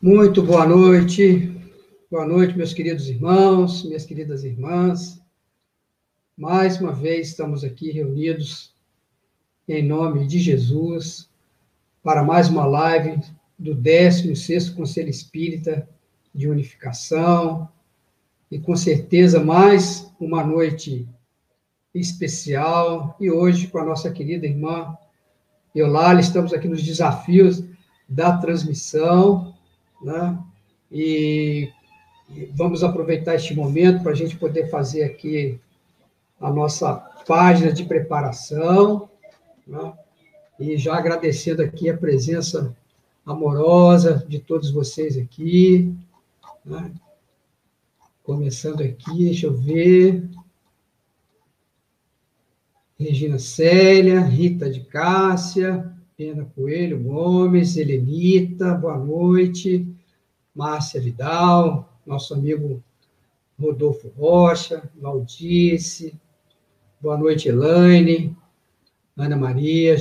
Muito boa noite. Boa noite, meus queridos irmãos, minhas queridas irmãs. Mais uma vez estamos aqui reunidos em nome de Jesus para mais uma live do 16º Conselho Espírita de Unificação e com certeza mais uma noite especial e hoje com a nossa querida irmã Eulália, estamos aqui nos desafios da transmissão né? E, vamos aproveitar este momento para a gente poder fazer aqui a nossa página de preparação, né? e já agradecendo aqui a presença amorosa de todos vocês aqui. Né? Começando aqui, deixa eu ver. Regina Célia, Rita de Cássia, Pena Coelho Gomes, Helenita, boa noite. Márcia Vidal, nosso amigo Rodolfo Rocha, Valdice, boa noite, Elaine, Ana Maria,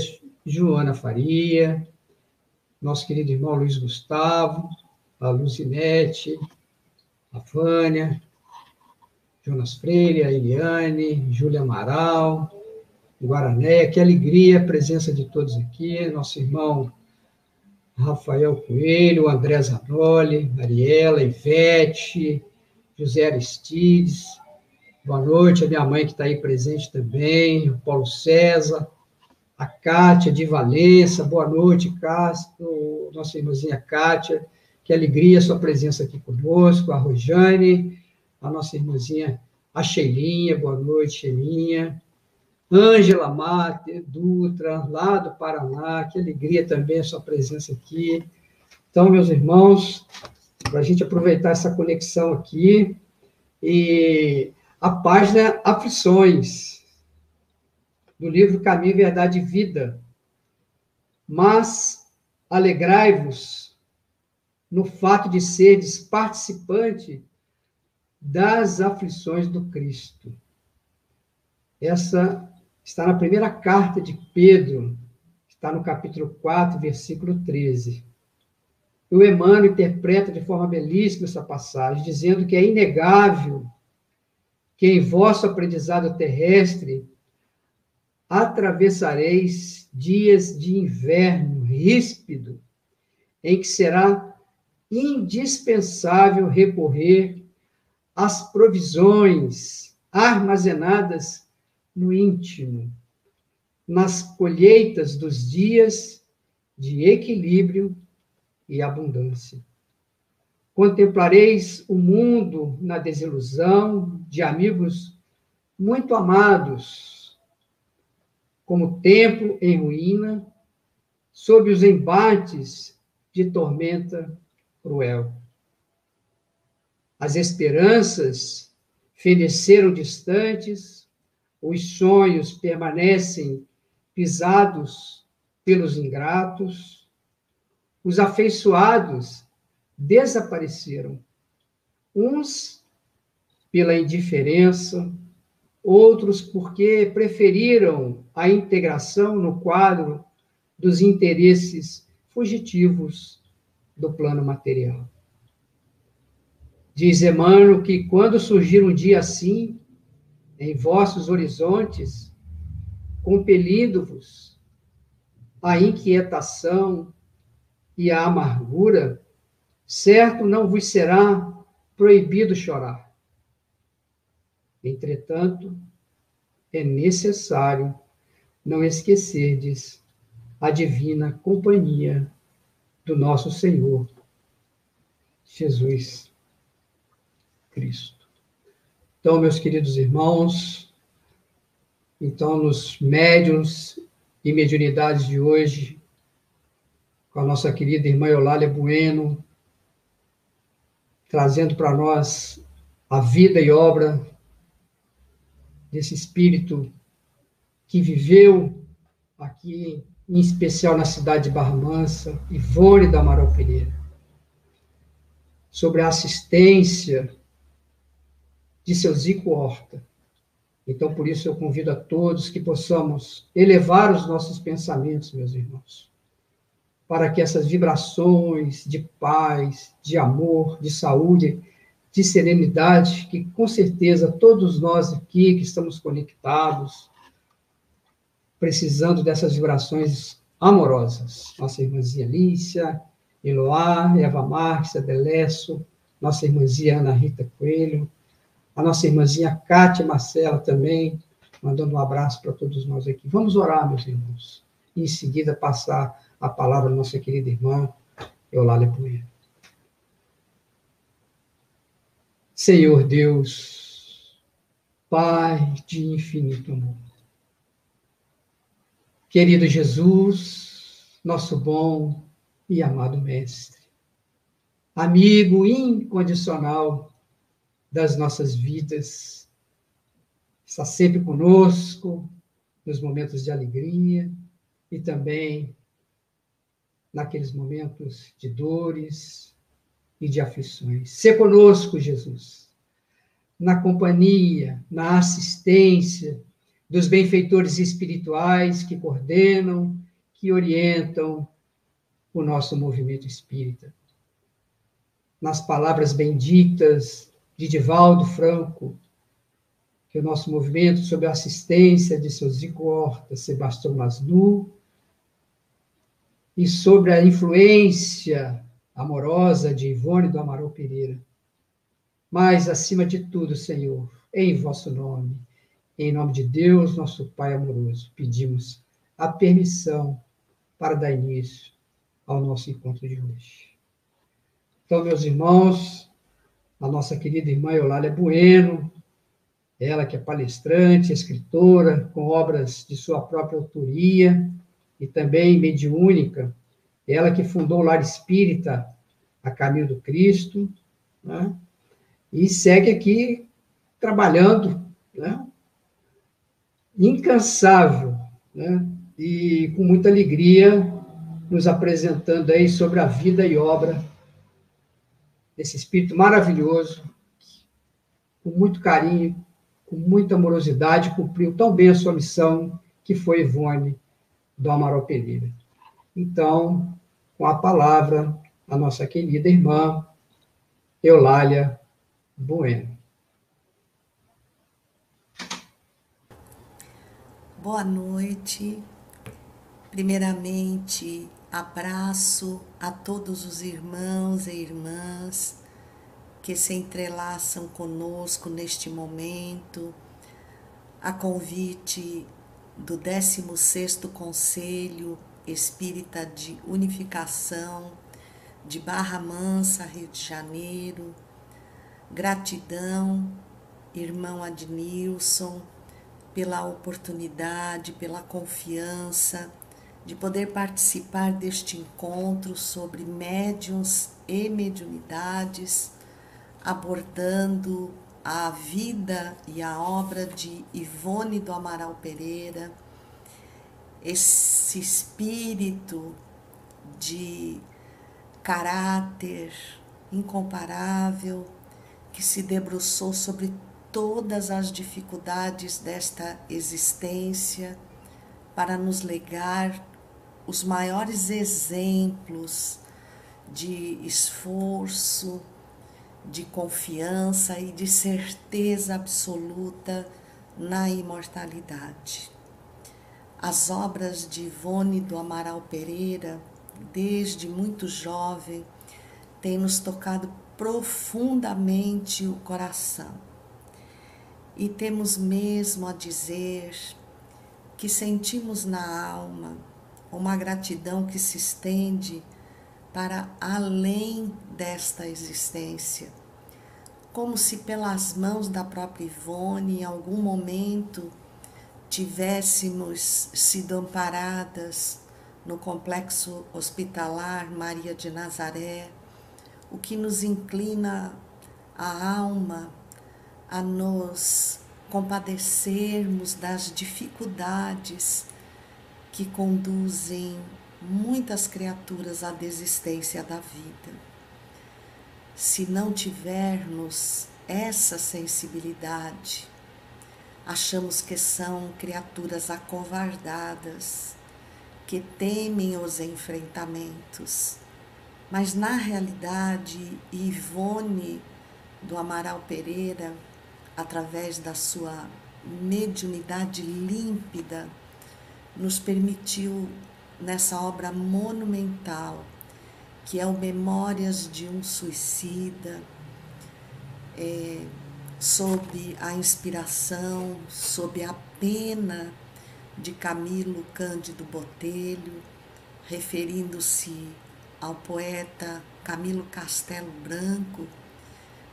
Joana Faria, nosso querido irmão Luiz Gustavo, a Luzinete, a Fânia, Jonas Freire, a Eliane, Júlia Amaral, Guaranéia, que alegria a presença de todos aqui, nosso irmão Rafael Coelho, André Zanoli, Mariela, Ivete, José Aristides, boa noite, a minha mãe que está aí presente também, o Paulo César, a Kátia de Valença, boa noite, Castro, nossa irmãzinha Kátia, que alegria a sua presença aqui conosco, a Rojane, a nossa irmãzinha, a Sheilinha, boa noite, Sheilinha, Ângela Mate, Dutra, lá do Paraná, que alegria também a sua presença aqui. Então, meus irmãos, para a gente aproveitar essa conexão aqui, e a página Aflições, do livro Caminho, Verdade e Vida. Mas alegrai-vos no fato de seres participante das aflições do Cristo. Essa está na primeira carta de Pedro, está no capítulo 4, versículo 13. O Emmanuel interpreta de forma belíssima essa passagem, dizendo que é inegável que em vosso aprendizado terrestre atravessareis dias de inverno ríspido, em que será indispensável recorrer às provisões armazenadas no íntimo, nas colheitas dos dias de equilíbrio e abundância. Contemplareis o mundo na desilusão de amigos muito amados, como templo em ruína, sob os embates de tormenta cruel. As esperanças feneceram distantes, os sonhos permanecem pisados pelos ingratos, os afeiçoados desapareceram, uns pela indiferença, outros porque preferiram a integração no quadro dos interesses fugitivos do plano material. Diz Emmanuel que quando surgir um dia assim, em vossos horizontes, compelindo-vos à inquietação e à amargura, certo não vos será proibido chorar. Entretanto, é necessário não esquecerdes a divina companhia do nosso Senhor Jesus Cristo. Então, meus queridos irmãos, então nos médiums e mediunidades de hoje, com a nossa querida irmã Eulália Bueno, trazendo para nós a vida e obra desse espírito que viveu aqui, em especial na cidade de Barra Mansa, Ivone da Amaral Pereira, sobre a assistência de seu Zico Horta. Então, por isso, eu convido a todos que possamos elevar os nossos pensamentos, meus irmãos, para que essas vibrações de paz, de amor, de saúde, de serenidade, que com certeza todos nós aqui que estamos conectados, precisando dessas vibrações amorosas. Nossa irmãzinha Lícia, Eloá, Eva Márcia, Delesso, nossa irmãzinha Ana Rita Coelho, a nossa irmãzinha Cátia Marcela também, mandando um abraço para todos nós aqui. Vamos orar, meus irmãos, e em seguida passar a palavra à nossa querida irmã Eulália Poeira. Senhor Deus, Pai de infinito amor, querido Jesus, nosso bom e amado Mestre, amigo incondicional das nossas vidas, está sempre conosco nos momentos de alegria e também naqueles momentos de dores e de aflições. Se conosco, Jesus, na companhia, na assistência dos benfeitores espirituais que coordenam, que orientam o nosso movimento espírita. Nas palavras benditas de Divaldo Franco, que o nosso movimento, sob a assistência de seus Zico Sebastião Masnu, e sobre a influência amorosa de Ivone do Amaral Pereira. Mas, acima de tudo, Senhor, em vosso nome, em nome de Deus, nosso Pai amoroso, pedimos a permissão para dar início ao nosso encontro de hoje. Então, meus irmãos, a nossa querida irmã Eulália Bueno, ela que é palestrante, escritora, com obras de sua própria autoria, e também mediúnica, ela que fundou o Lar Espírita a Caminho do Cristo, né? e segue aqui trabalhando, né? incansável, né? e com muita alegria, nos apresentando aí sobre a vida e obra desse Espírito maravilhoso, com muito carinho, com muita amorosidade, cumpriu tão bem a sua missão, que foi Ivone do Amaral Pereira. Então, com a palavra, a nossa querida irmã Eulália Bueno. Boa noite. Primeiramente, abraço a todos os irmãos e irmãs que se entrelaçam conosco neste momento, a convite do 16º Conselho Espírita de Unificação de Barra Mansa, Rio de Janeiro. Gratidão, irmão Adnilson, pela oportunidade, pela confiança de poder participar deste encontro sobre médiums e mediunidades, abordando a vida e a obra de Ivone do Amaral Pereira, esse espírito de caráter incomparável que se debruçou sobre todas as dificuldades desta existência para nos legar os maiores exemplos de esforço, de confiança e de certeza absoluta na imortalidade. As obras de Ivone do Amaral Pereira, desde muito jovem, têm nos tocado profundamente o coração. E temos mesmo a dizer que sentimos na alma uma gratidão que se estende para além desta existência, como se pelas mãos da própria Ivone, em algum momento, tivéssemos sido amparadas no complexo hospitalar Maria de Nazaré, o que nos inclina a alma a nos compadecermos das dificuldades que conduzem muitas criaturas à desistência da vida. Se não tivermos essa sensibilidade, achamos que são criaturas acovardadas, que temem os enfrentamentos. Mas na realidade, Ivone do Amaral Pereira, através da sua mediunidade límpida, nos permitiu nessa obra monumental, que é o Memórias de um Suicida, é, sob a inspiração, sob a pena de Camilo Cândido Botelho, referindo-se ao poeta Camilo Castelo Branco,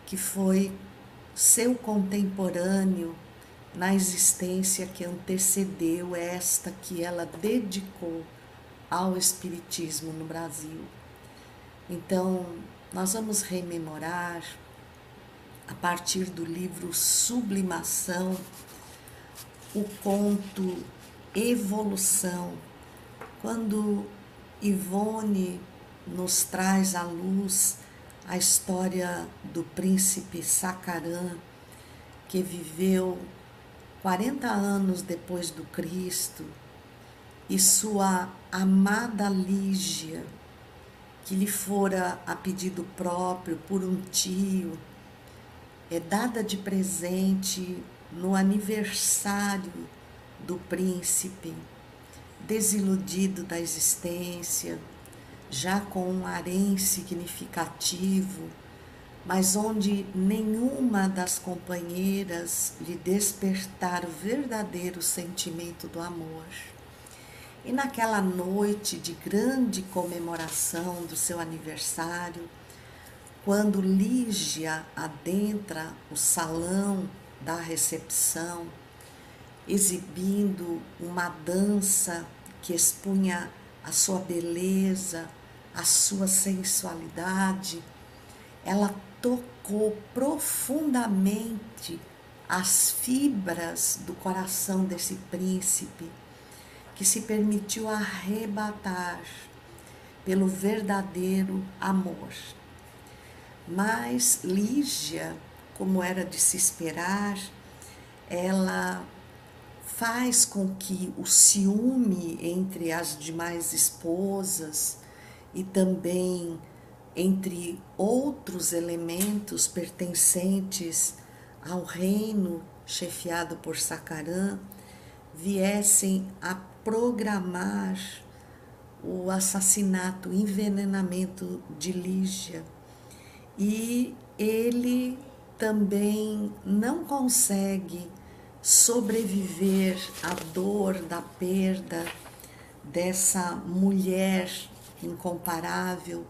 que foi seu contemporâneo na existência que antecedeu esta que ela dedicou ao Espiritismo no Brasil. Então, nós vamos rememorar, a partir do livro Sublimação, o conto Evolução, quando Ivone nos traz à luz a história do príncipe Sacarã, que viveu 40 anos depois do Cristo, e sua amada Lígia, que lhe fora a pedido próprio por um tio, é dada de presente no aniversário do príncipe, desiludido da existência, já com um harém significativo, mas onde nenhuma das companheiras lhe despertara o verdadeiro sentimento do amor. E naquela noite de grande comemoração do seu aniversário, quando Lígia adentra o salão da recepção, exibindo uma dança que expunha a sua beleza, a sua sensualidade, ela tocou profundamente as fibras do coração desse príncipe que se permitiu arrebatar pelo verdadeiro amor. Mas Lígia, como era de se esperar, ela faz com que o ciúme entre as demais esposas e também entre outros elementos pertencentes ao reino chefiado por Sacarã viessem a programar o assassinato, o envenenamento de Lígia. E ele também não consegue sobreviver à dor da perda dessa mulher incomparável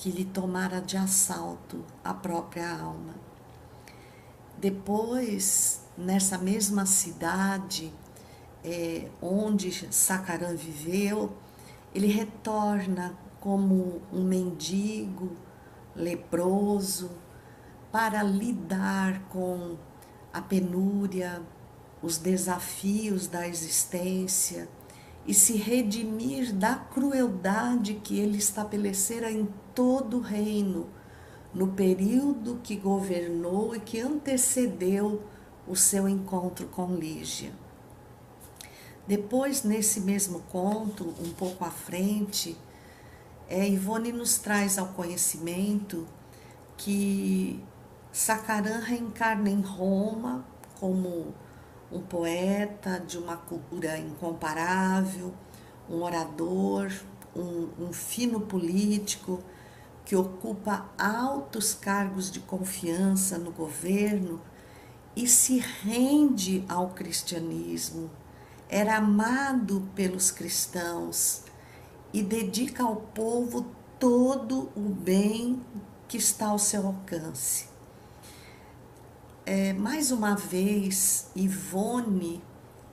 que lhe tomara de assalto a própria alma. Depois, nessa mesma cidade é, onde Sacarã viveu, ele retorna como um mendigo leproso para lidar com a penúria, os desafios da existência e se redimir da crueldade que ele estabelecera em todo o reino, no período que governou e que antecedeu o seu encontro com Lígia. Depois, nesse mesmo conto, um pouco à frente, é, Ivone nos traz ao conhecimento que Sacarã reencarna em Roma como um poeta de uma cultura incomparável, um orador, um, um fino político que ocupa altos cargos de confiança no governo e se rende ao cristianismo, era amado pelos cristãos e dedica ao povo todo o bem que está ao seu alcance. É, mais uma vez, Ivone,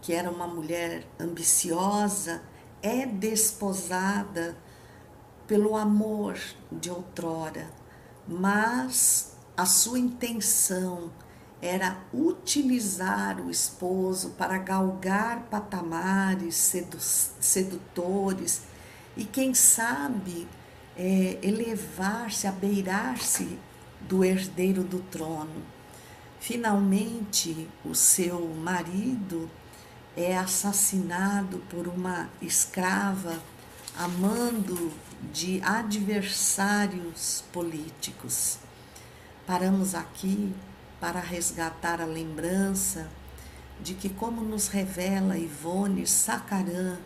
que era uma mulher ambiciosa, é desposada pelo amor de outrora, mas a sua intenção era utilizar o esposo para galgar patamares sedu sedutores e, quem sabe, é, elevar-se, abeirar-se do herdeiro do trono. Finalmente, o seu marido é assassinado por uma escrava amando de adversários políticos. Paramos aqui para resgatar a lembrança de que, como nos revela Ivone Sacaran,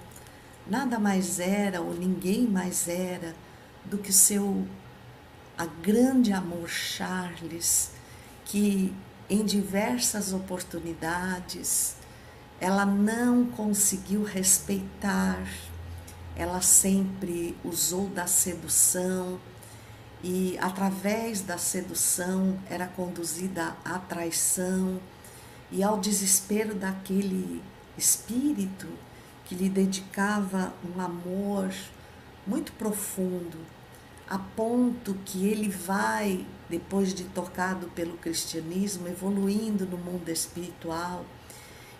nada mais era ou ninguém mais era do que seu a grande amor Charles, que em diversas oportunidades ela não conseguiu respeitar, ela sempre usou da sedução e através da sedução era conduzida à traição e ao desespero daquele espírito que lhe dedicava um amor muito profundo, a ponto que ele vai, depois de tocado pelo cristianismo, evoluindo no mundo espiritual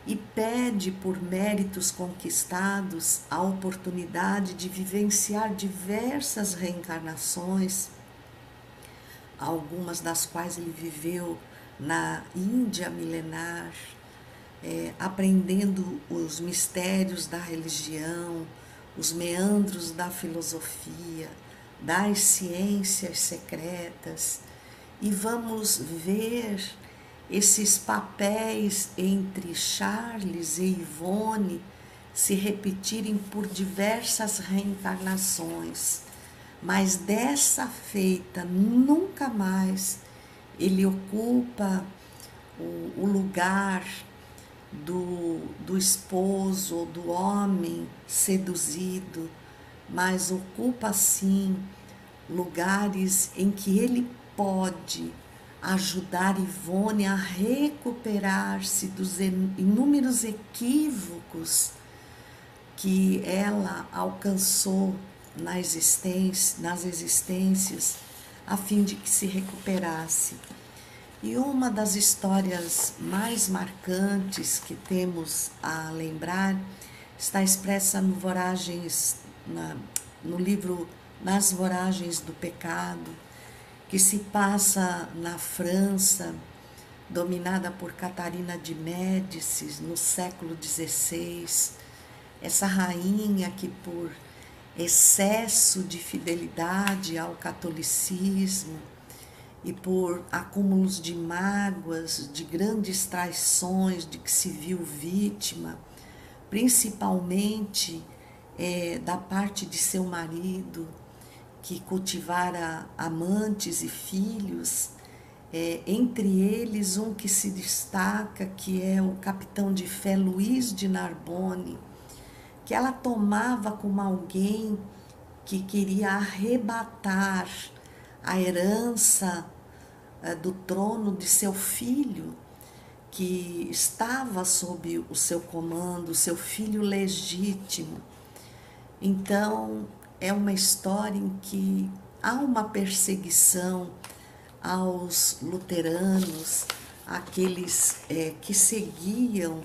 e pede por méritos conquistados a oportunidade de vivenciar diversas reencarnações, algumas das quais ele viveu na Índia milenar, é, aprendendo os mistérios da religião, os meandros da filosofia, das ciências secretas, e vamos ver esses papéis entre Charles e Ivone se repetirem por diversas reencarnações, mas dessa feita nunca mais ele ocupa o, o lugar do, do esposo ou do homem seduzido, mas ocupa sim lugares em que ele pode ajudar Ivone a recuperar-se dos inúmeros equívocos que ela alcançou na existência, nas existências, a fim de que se recuperasse. E uma das histórias mais marcantes que temos a lembrar está expressa no Voragens, na, no livro Nas Voragens do Pecado, que se passa na França, dominada por Catarina de Médicis no século XVI. Essa rainha que, por excesso de fidelidade ao catolicismo e por acúmulos de mágoas, de grandes traições de que se viu vítima, principalmente é, da parte de seu marido, que cultivara amantes e filhos, é, entre eles um que se destaca, que é o capitão de fé Luiz de Narbonne, que ela tomava como alguém que queria arrebatar a herança é, do trono de seu filho, que estava sob o seu comando, seu filho legítimo. Então, é uma história em que há uma perseguição aos luteranos, aqueles é, que seguiam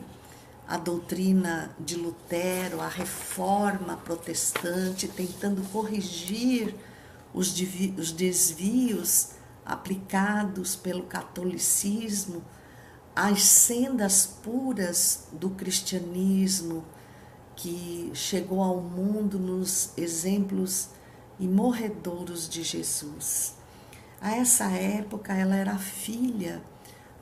a doutrina de Lutero, a reforma protestante, tentando corrigir os, os desvios aplicados pelo catolicismo às sendas puras do cristianismo que chegou ao mundo nos exemplos imorredouros de Jesus. A essa época, ela era filha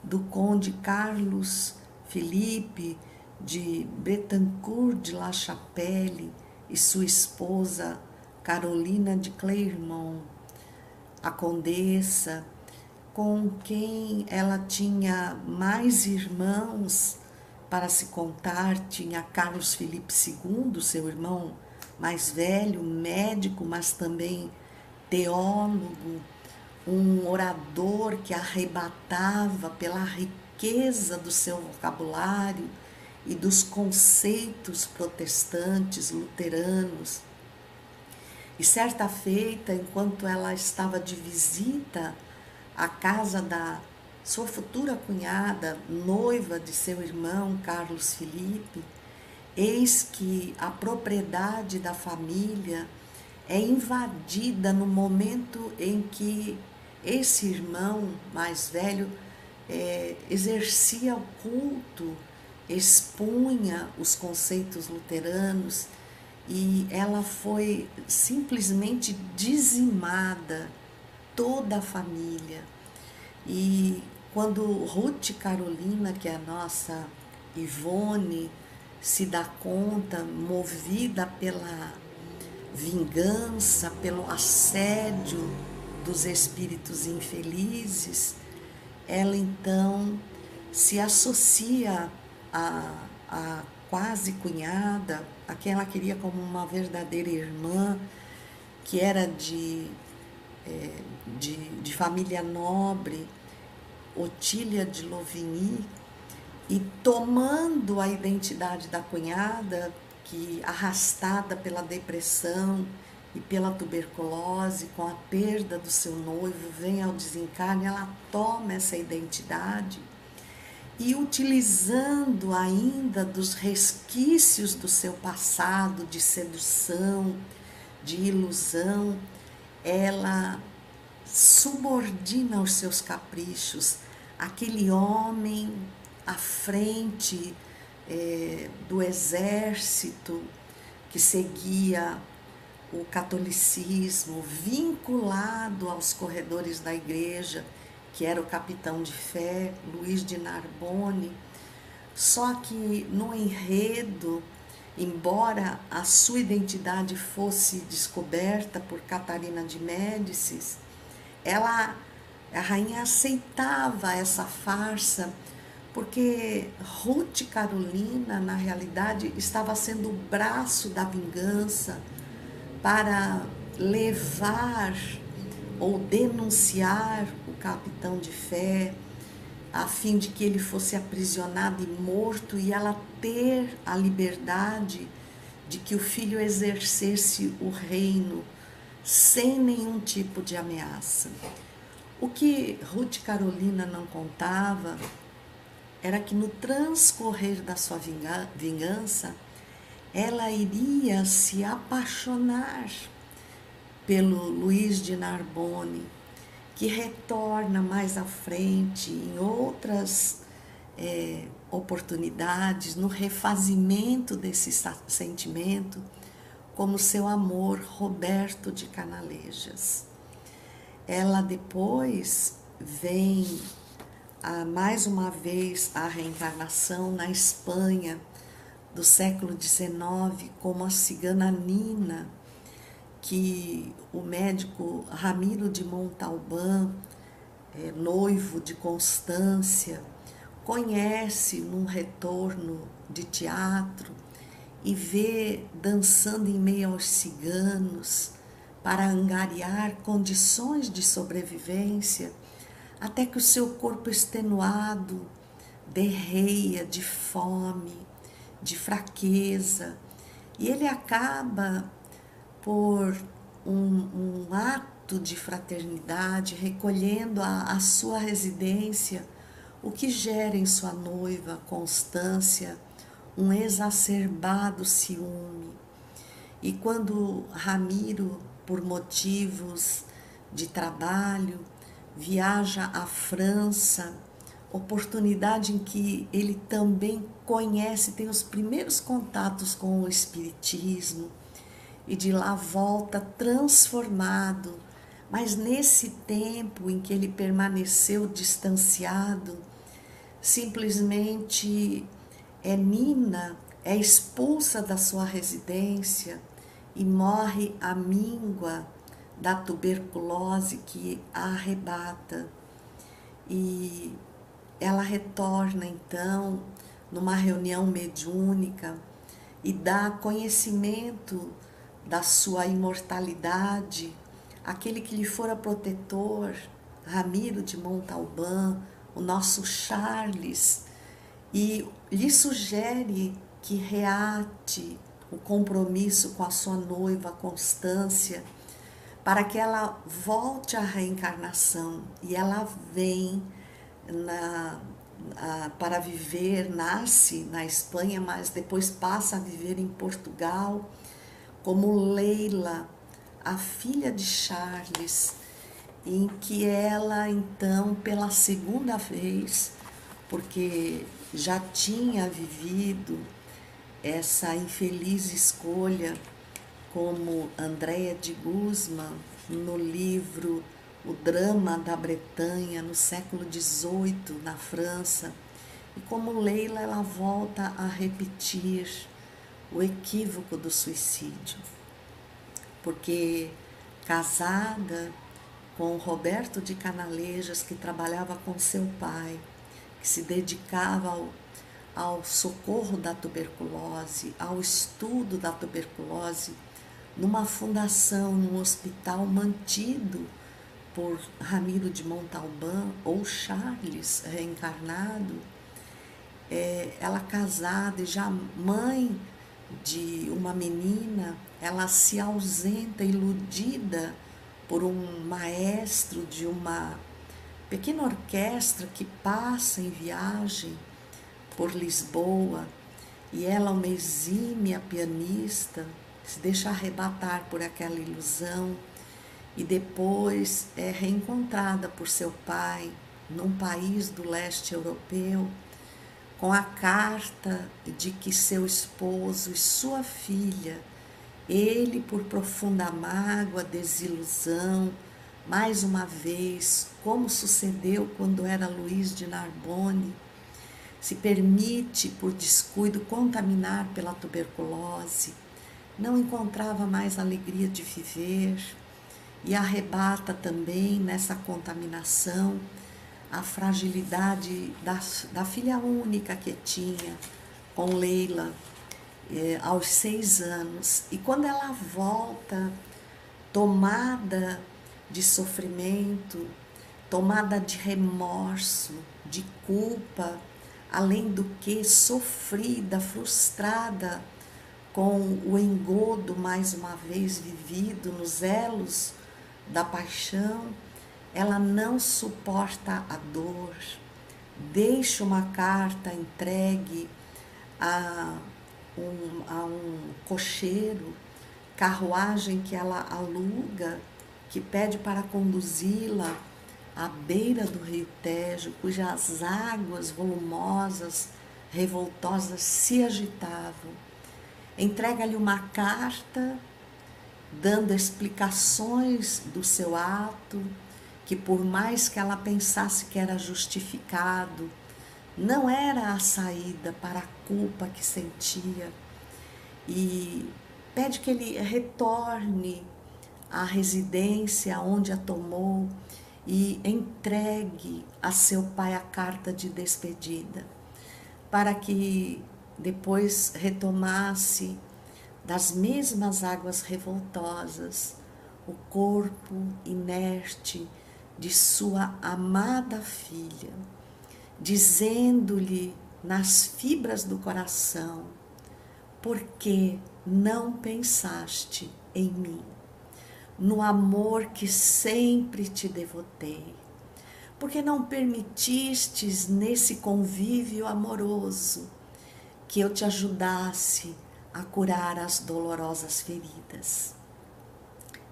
do conde Carlos Felipe de Betancourt de La Chapelle e sua esposa Carolina de Clermont, a condessa, com quem ela tinha mais irmãos para se contar, tinha Carlos Felipe II, seu irmão mais velho, médico, mas também teólogo, um orador que arrebatava pela riqueza do seu vocabulário e dos conceitos protestantes, luteranos. E certa feita, enquanto ela estava de visita à casa da sua futura cunhada, noiva de seu irmão Carlos Felipe, eis que a propriedade da família é invadida no momento em que esse irmão mais velho é, exercia o culto expunha os conceitos luteranos e ela foi simplesmente dizimada, toda a família. E quando Ruth Carolina, que é a nossa Ivone, se dá conta, movida pela vingança, pelo assédio dos espíritos infelizes, ela então se associa à, à quase cunhada, a quem ela queria como uma verdadeira irmã, que era de, é, de, de família nobre, Otília de Louvigny, e tomando a identidade da cunhada, que arrastada pela depressão e pela tuberculose, com a perda do seu noivo, vem ao desencarne, ela toma essa identidade e utilizando ainda dos resquícios do seu passado de sedução, de ilusão, ela subordina aos seus caprichos aquele homem à frente é, do exército que seguia o catolicismo, vinculado aos corredores da igreja, que era o capitão de fé, Luiz de Narbonne. Só que no enredo, embora a sua identidade fosse descoberta por Catarina de Médicis, ela, a rainha aceitava essa farsa porque Ruth Carolina, na realidade, estava sendo o braço da vingança para levar ou denunciar o capitão de fé, a fim de que ele fosse aprisionado e morto e ela ter a liberdade de que o filho exercesse o reino sem nenhum tipo de ameaça. O que Ruth Carolina não contava era que no transcorrer da sua vingança, ela iria se apaixonar pelo Luiz de Narbonne, que retorna mais à frente em outras é, oportunidades, no refazimento desse sentimento, como seu amor Roberto de Canalejas. Ela depois vem a, mais uma vez a reencarnação na Espanha do século XIX, como a cigana Nina, que o médico Ramiro de Montalbán, é, noivo de Constância, conhece num retorno de teatro e vê dançando em meio aos ciganos para angariar condições de sobrevivência até que o seu corpo extenuado derreia de fome, de fraqueza, e ele acaba por um, um ato de fraternidade, recolhendo a, a sua residência, o que gera em sua noiva Constância um exacerbado ciúme. E quando Ramiro, por motivos de trabalho, viaja à França, oportunidade em que ele também conhece, tem os primeiros contatos com o Espiritismo e de lá volta transformado. Mas nesse tempo em que ele permaneceu distanciado, simplesmente é Nina, é expulsa da sua residência e morre à míngua da tuberculose que a arrebata. E ela retorna então numa reunião mediúnica e dá conhecimento da sua imortalidade, aquele que lhe fora protetor, Ramiro de Montalbán, o nosso Charles, e lhe sugere que reate o compromisso com a sua noiva Constância para que ela volte à reencarnação e ela vem na, a, para viver, nasce na Espanha, mas depois passa a viver em Portugal, como Leila, a filha de Charles, em que ela então, pela segunda vez, porque já tinha vivido essa infeliz escolha como Andréa de Guzman no livro O Drama da Bretanha no século XVIII na França e como Leila ela volta a repetir o equívoco do suicídio. Porque casada com Roberto de Canalejas que trabalhava com seu pai que se dedicava ao ao socorro da tuberculose, ao estudo da tuberculose, numa fundação, num hospital mantido por Ramiro de Montalbán ou Charles reencarnado, é, ela casada e já mãe de uma menina, ela se ausenta, iludida por um maestro de uma pequena orquestra que passa em viagem por Lisboa e ela, uma exímia pianista, se deixa arrebatar por aquela ilusão e depois é reencontrada por seu pai num país do leste europeu com a carta de que seu esposo e sua filha, ele por profunda mágoa, desilusão, mais uma vez, como sucedeu quando era Luiz de Narbonne, se permite, por descuido, contaminar pela tuberculose, não encontrava mais alegria de viver e arrebata também nessa contaminação a fragilidade da, da filha única que tinha com Leila eh, aos seis anos. E quando ela volta, tomada de sofrimento, tomada de remorso, de culpa, além do que sofrida, frustrada com o engodo mais uma vez vivido nos elos da paixão, ela não suporta a dor, deixa uma carta entregue a um, a um cocheiro, carruagem que ela aluga, que pede para conduzi-la à beira do rio Tejo, cujas águas volumosas, revoltosas se agitavam. Entrega-lhe uma carta dando explicações do seu ato, que por mais que ela pensasse que era justificado, não era a saída para a culpa que sentia. E pede que ele retorne à residência onde a tomou e entregue a seu pai a carta de despedida, para que depois retomasse das mesmas águas revoltosas o corpo inerte de sua amada filha, dizendo-lhe nas fibras do coração: Por que não pensaste em mim? No amor que sempre te devotei? Porque não permitistes nesse convívio amoroso que eu te ajudasse a curar as dolorosas feridas?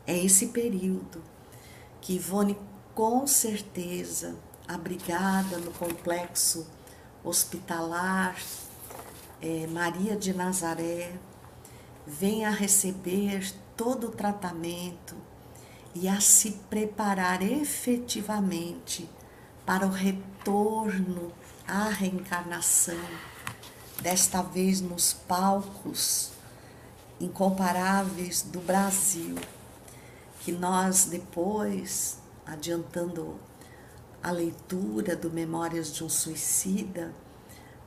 É esse período que Ivone, com certeza, abrigada no complexo hospitalar é, Maria de Nazaré, vem a receber todo o tratamento e a se preparar efetivamente para o retorno à reencarnação, desta vez nos palcos incomparáveis do Brasil, que nós depois, adiantando a leitura do Memórias de um Suicida,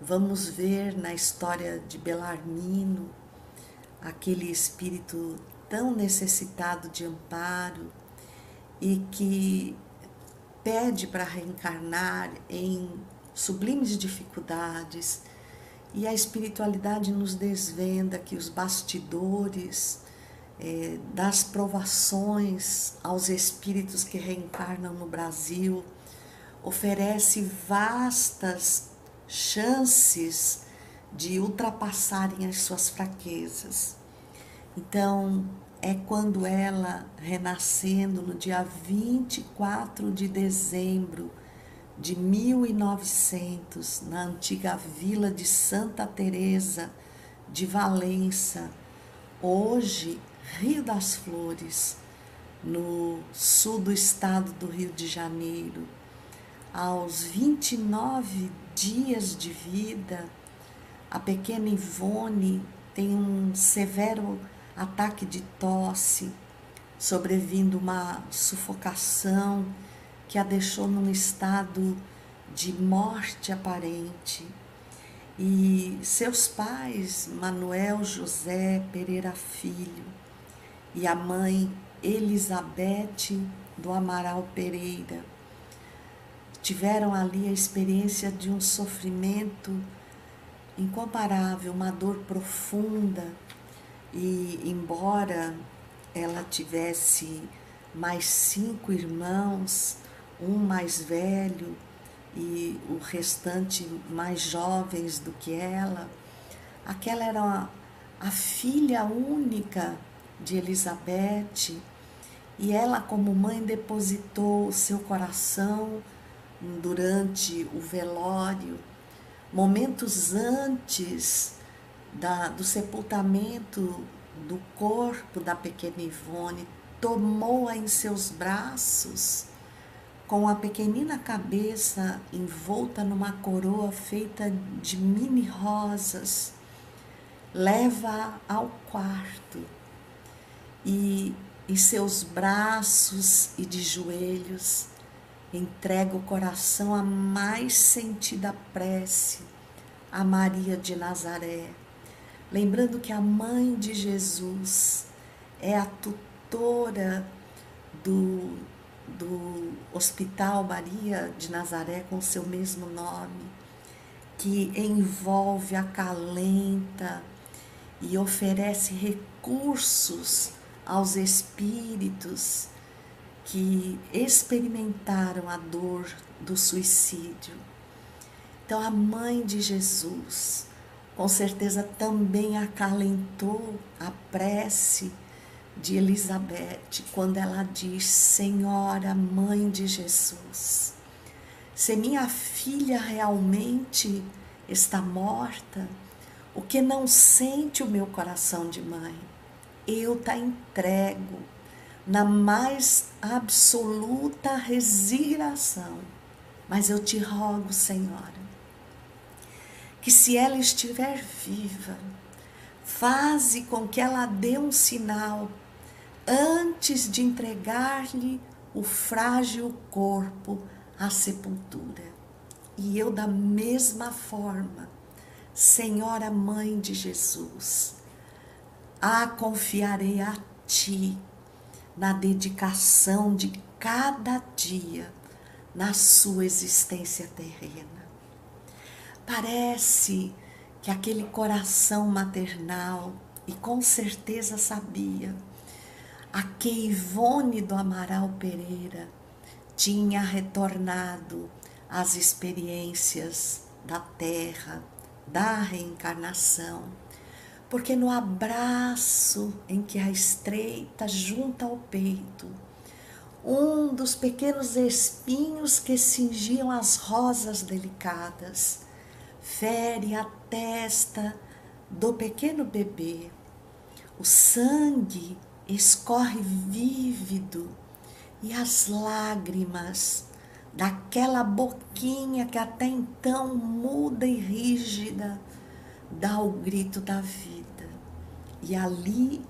vamos ver na história de Belarmino aquele espírito tão necessitado de amparo e que pede para reencarnar em sublimes dificuldades. E a espiritualidade nos desvenda que os bastidores é, das provações aos espíritos que reencarnam no Brasil oferece vastas chances de ultrapassarem as suas fraquezas. Então, é quando ela, renascendo no dia 24 de dezembro de 1900 na antiga vila de Santa Teresa de Valença, hoje Rio das Flores, no sul do estado do Rio de Janeiro. Aos 29 dias de vida, a pequena Ivone tem um severo ataque de tosse, sobrevindo uma sufocação que a deixou num estado de morte aparente. E seus pais, Manuel José Pereira Filho, e a mãe Elizabeth do Amaral Pereira, tiveram ali a experiência de um sofrimento incomparável, uma dor profunda. E embora ela tivesse mais cinco irmãos, um mais velho e o restante mais jovens do que ela, aquela era a, a filha única de Elizabeth e ela, como mãe, depositou seu coração durante o velório, momentos antes da, do sepultamento do corpo da pequena Ivone, tomou-a em seus braços, com a pequenina cabeça envolta numa coroa feita de mini rosas, leva ao quarto e em seus braços e de joelhos entrega o coração à mais sentida prece a Maria de Nazaré, lembrando que a mãe de Jesus é a tutora do, do Hospital Maria de Nazaré com seu mesmo nome, que envolve, acalenta e oferece recursos aos espíritos que experimentaram a dor do suicídio. Então, a mãe de Jesus, com certeza, também acalentou a prece de Elizabeth quando ela diz: Senhora, mãe de Jesus, se minha filha realmente está morta, o que não sente o meu coração de mãe? Eu tá entrego na mais absoluta resignação. Mas eu te rogo, Senhora, que se ela estiver viva, faze com que ela dê um sinal antes de entregar-lhe o frágil corpo à sepultura. E eu, da mesma forma, Senhora Mãe de Jesus, a confiarei a Ti na dedicação de cada dia na sua existência terrena. Parece que aquele coração maternal, e com certeza sabia, a que Ivone do Amaral Pereira tinha retornado às experiências da terra, da reencarnação. Porque no abraço em que a estreita junta ao peito, um dos pequenos espinhos que cingiam as rosas delicadas fere a testa do pequeno bebê. O sangue escorre vívido e as lágrimas daquela boquinha que até então muda e rígida dá o grito da vida. E ali,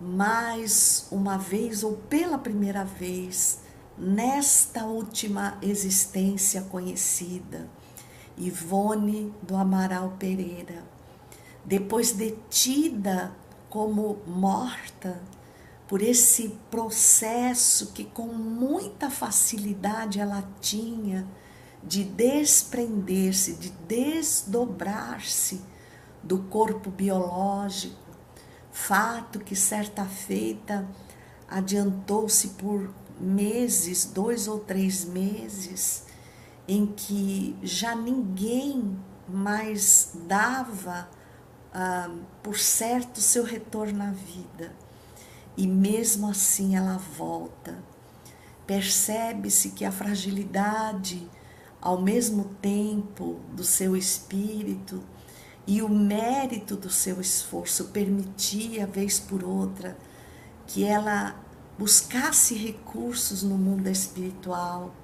mais uma vez ou pela primeira vez, nesta última existência conhecida, Ivone do Amaral Pereira, depois detida como morta por esse processo que com muita facilidade ela tinha de desprender-se, de desdobrar-se do corpo biológico, fato que certa feita adiantou-se por meses, dois ou três meses, em que já ninguém mais dava ah, por certo seu retorno à vida. E mesmo assim ela volta. Percebe-se que a fragilidade ao mesmo tempo do seu espírito e o mérito do seu esforço permitia, vez por outra, que ela buscasse recursos no mundo espiritual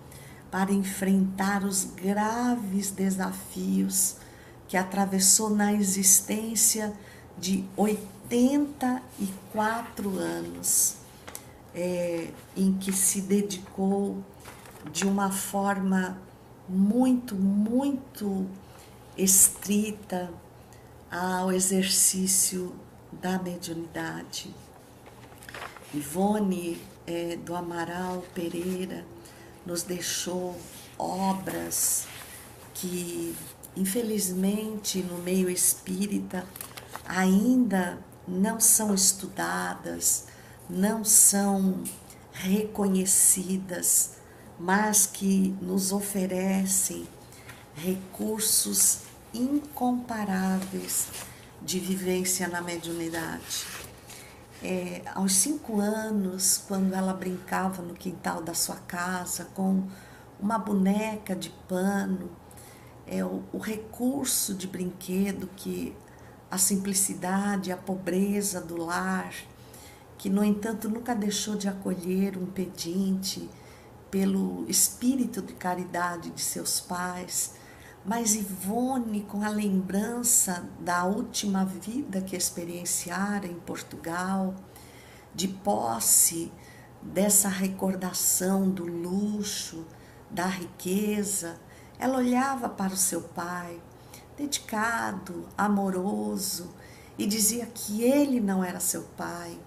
para enfrentar os graves desafios que atravessou na existência de 84 anos, é, em que se dedicou de uma forma muito, muito estrita ao exercício da mediunidade. Ivone é, do Amaral Pereira nos deixou obras que, infelizmente, no meio espírita ainda não são estudadas, não são reconhecidas, mas que nos oferecem recursos incomparáveis de vivência na mediunidade. É, aos cinco anos, quando ela brincava no quintal da sua casa com uma boneca de pano, é o, o recurso de brinquedo que a simplicidade, a pobreza do lar, que no entanto nunca deixou de acolher um pedinte pelo espírito de caridade de seus pais, mas Ivone, com a lembrança da última vida que experienciara em Portugal, de posse dessa recordação do luxo, da riqueza, ela olhava para o seu pai, dedicado, amoroso, e dizia que ele não era seu pai,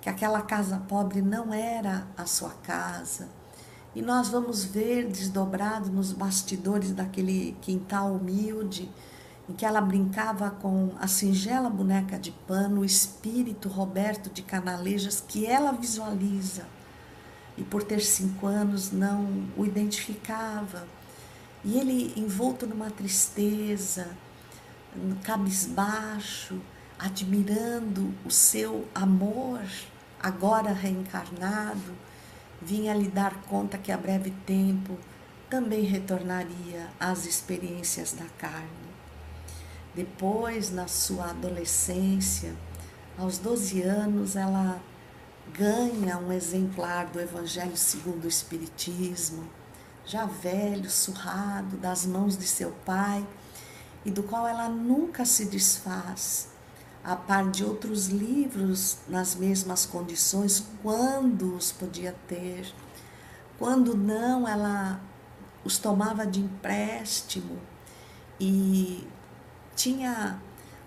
que aquela casa pobre não era a sua casa e nós vamos ver desdobrado nos bastidores daquele quintal humilde, em que ela brincava com a singela boneca de pano, o espírito Roberto de Canalejas, que ela visualiza. E por ter cinco anos não o identificava. E ele envolto numa tristeza, cabisbaixo, admirando o seu amor, agora reencarnado vinha lhe dar conta que a breve tempo também retornaria às experiências da carne. Depois, na sua adolescência, aos 12 anos, ela ganha um exemplar do Evangelho segundo o Espiritismo, já velho, surrado, das mãos de seu pai, e do qual ela nunca se desfaz a par de outros livros nas mesmas condições, quando os podia ter. Quando não, ela os tomava de empréstimo e tinha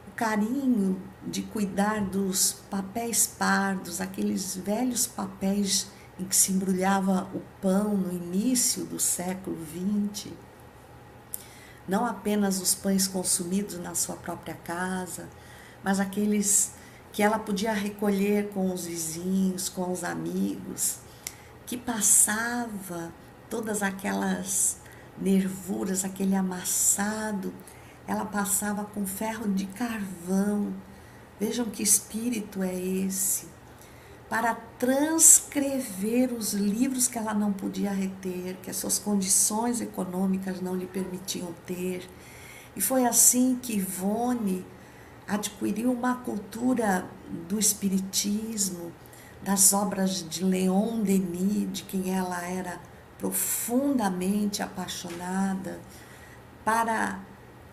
o carinho de cuidar dos papéis pardos, aqueles velhos papéis em que se embrulhava o pão no início do século XX. Não apenas os pães consumidos na sua própria casa, mas aqueles que ela podia recolher com os vizinhos, com os amigos, que passava todas aquelas nervuras, aquele amassado, ela passava com ferro de carvão. Vejam que espírito é esse. Para transcrever os livros que ela não podia reter, que as suas condições econômicas não lhe permitiam ter. E foi assim que Ivone adquiriu uma cultura do espiritismo, das obras de Leon Denis, de quem ela era profundamente apaixonada, para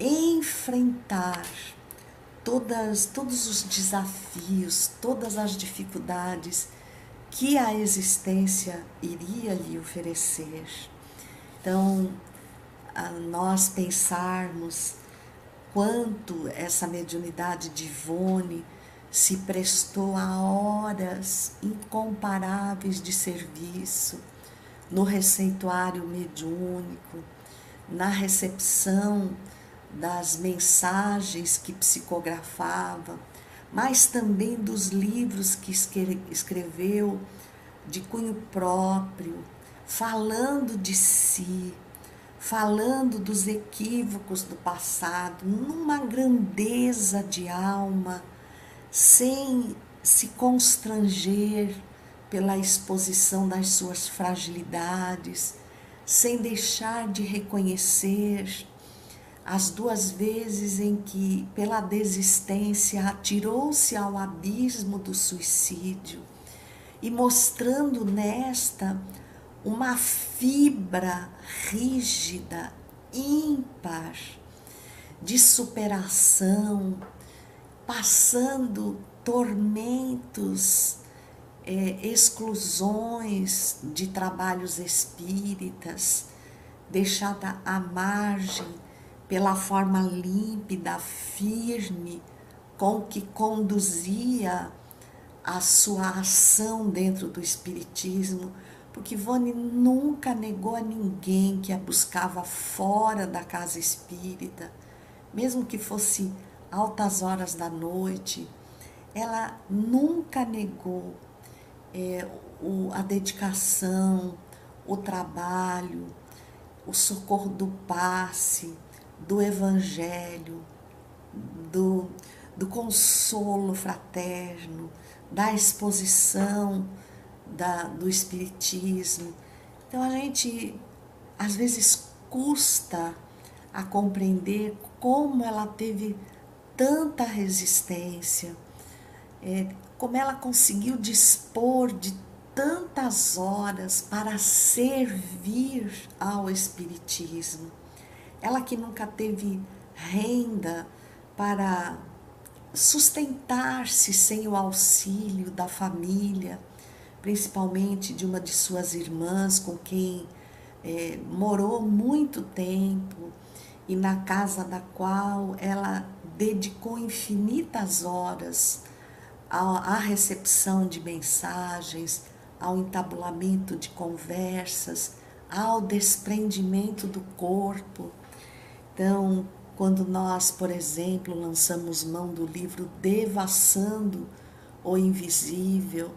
enfrentar todas, todos os desafios, todas as dificuldades que a existência iria lhe oferecer. Então, nós pensarmos quanto essa mediunidade de Ivone se prestou a horas incomparáveis de serviço no receituário mediúnico, na recepção das mensagens que psicografava, mas também dos livros que escreveu de cunho próprio, falando de si, falando dos equívocos do passado, numa grandeza de alma, sem se constranger pela exposição das suas fragilidades, sem deixar de reconhecer as duas vezes em que, pela desistência, atirou-se ao abismo do suicídio. E mostrando nesta uma fibra rígida, ímpar, de superação, passando tormentos, é, exclusões de trabalhos espíritas, deixada à margem pela forma límpida, firme, com que conduzia a sua ação dentro do Espiritismo, porque Ivone nunca negou a ninguém que a buscava fora da casa espírita, mesmo que fosse altas horas da noite, ela nunca negou é, o, a dedicação, o trabalho, o socorro do passe, do evangelho, do, do consolo fraterno, da exposição da, do espiritismo. Então a gente às vezes custa a compreender como ela teve tanta resistência, é, como ela conseguiu dispor de tantas horas para servir ao Espiritismo. Ela que nunca teve renda para sustentar-se sem o auxílio da família, principalmente de uma de suas irmãs com quem é, morou muito tempo e na casa da qual ela dedicou infinitas horas à recepção de mensagens, ao entabulamento de conversas, ao desprendimento do corpo. Então, quando nós, por exemplo, lançamos mão do livro Devassando o Invisível,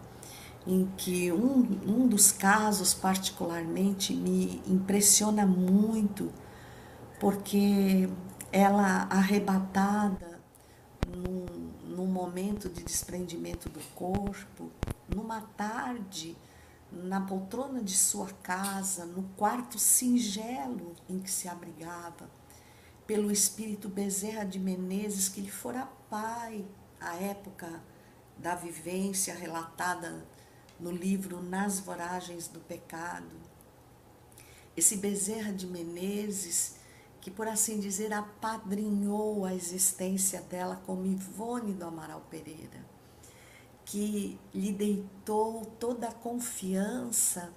em que um, um dos casos particularmente me impressiona muito, porque ela arrebatada num, num momento de desprendimento do corpo, numa tarde, na poltrona de sua casa, no quarto singelo em que se abrigava, pelo espírito Bezerra de Menezes, que lhe fora pai à época da vivência relatada no livro Nas Voragens do Pecado. Esse Bezerra de Menezes que, por assim dizer, apadrinhou a existência dela como Ivone do Amaral Pereira, que lhe deitou toda a confiança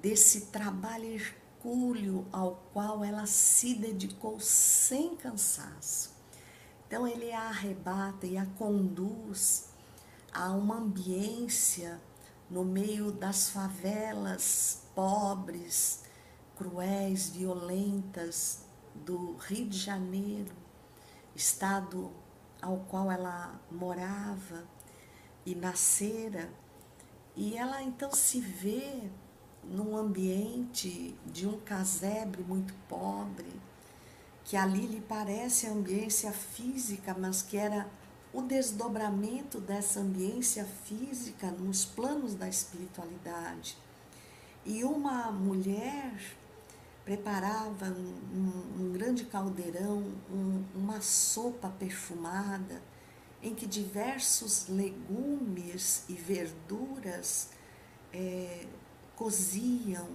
desse trabalho hercúleo ao qual ela se dedicou sem cansaço. Então ele a arrebata e a conduz a uma ambiência no meio das favelas pobres, cruéis, violentas do Rio de Janeiro, estado ao qual ela morava e nascera, e ela então se vê num ambiente de um casebre muito pobre, que ali lhe parece a ambiência física, mas que era o desdobramento dessa ambiência física nos planos da espiritualidade. E uma mulher preparava um, um grande caldeirão, um, uma sopa perfumada, em que diversos legumes e verduras é, coziam,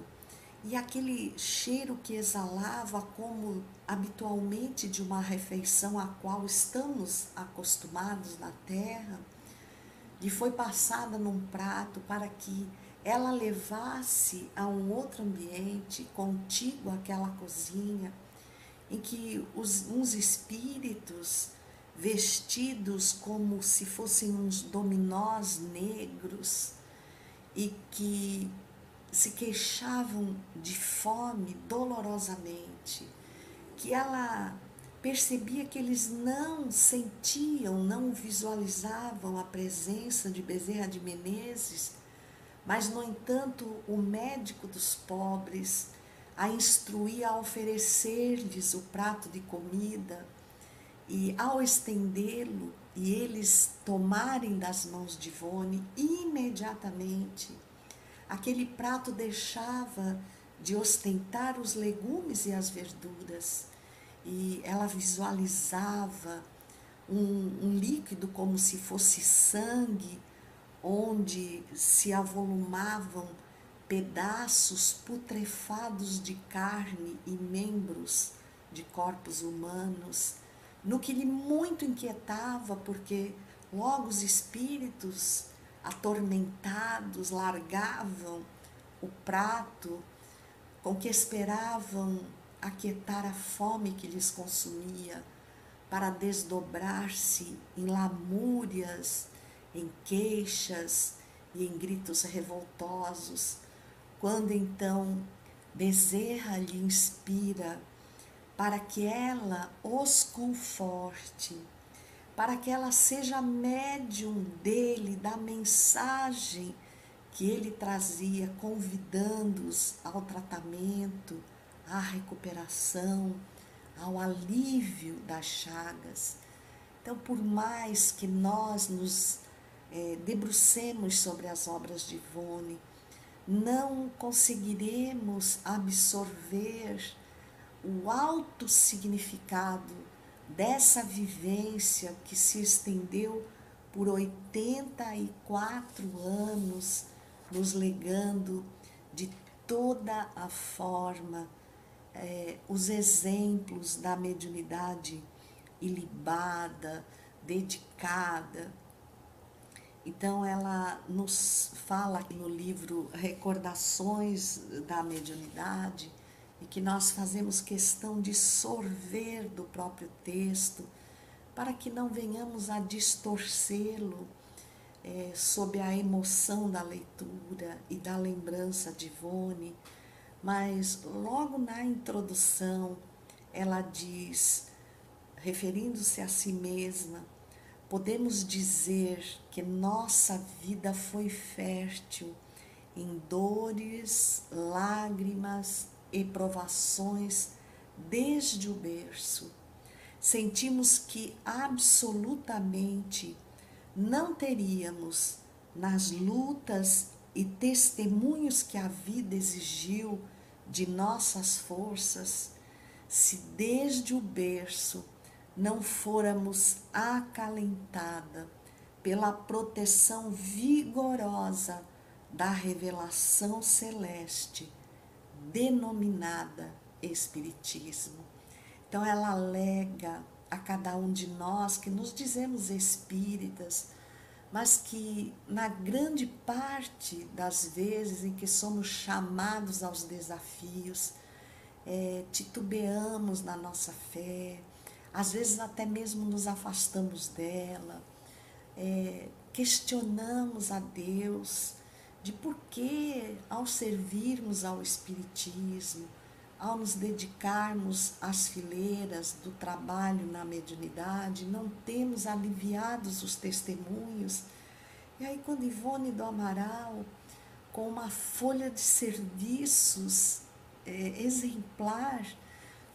e aquele cheiro que exalava, como habitualmente de uma refeição a qual estamos acostumados na terra, lhe foi passada num prato para que ela levasse a um outro ambiente contíguo àquela cozinha, em que os, uns espíritos vestidos como se fossem uns dominós negros e que se queixavam de fome dolorosamente, que ela percebia que eles não sentiam, não visualizavam a presença de Bezerra de Menezes mas, no entanto, o médico dos pobres a instruía a oferecer-lhes o prato de comida e, ao estendê-lo e eles tomarem das mãos de Ivone, imediatamente aquele prato deixava de ostentar os legumes e as verduras. E ela visualizava um, um líquido como se fosse sangue, onde se avolumavam pedaços putrefados de carne e membros de corpos humanos, no que lhe muito inquietava, porque logo os espíritos atormentados largavam o prato com que esperavam aquietar a fome que lhes consumia, para desdobrar-se em lamúrias, em queixas e em gritos revoltosos, quando então Bezerra lhe inspira para que ela os conforte, para que ela seja médium dele, da mensagem que ele trazia, convidando-os ao tratamento, à recuperação, ao alívio das chagas. Então, por mais que nós nos é, debrucemos sobre as obras de Ivone, não conseguiremos absorver o alto significado dessa vivência que se estendeu por 84 anos, nos legando de toda a forma é, os exemplos da mediunidade ilibada, dedicada. Então, ela nos fala no livro Recordações da Mediunidade e que nós fazemos questão de sorver do próprio texto para que não venhamos a distorcê-lo é, sob a emoção da leitura e da lembrança de Ivone mas logo na introdução ela diz, referindo-se a si mesma, podemos dizer que nossa vida foi fértil em dores, lágrimas e provações desde o berço. Sentimos que absolutamente não teríamos nas lutas e testemunhos que a vida exigiu de nossas forças, se desde o berço não fôramos acalentada pela proteção vigorosa da revelação celeste, denominada Espiritismo. Então, ela alega a cada um de nós que nos dizemos espíritas, mas que na grande parte das vezes em que somos chamados aos desafios, é, titubeamos na nossa fé, às vezes até mesmo nos afastamos dela, é, questionamos a Deus de por que, ao servirmos ao Espiritismo, ao nos dedicarmos às fileiras do trabalho na mediunidade, não temos aliviados os testemunhos. E aí, quando Ivone do Amaral, com uma folha de serviços é, exemplar,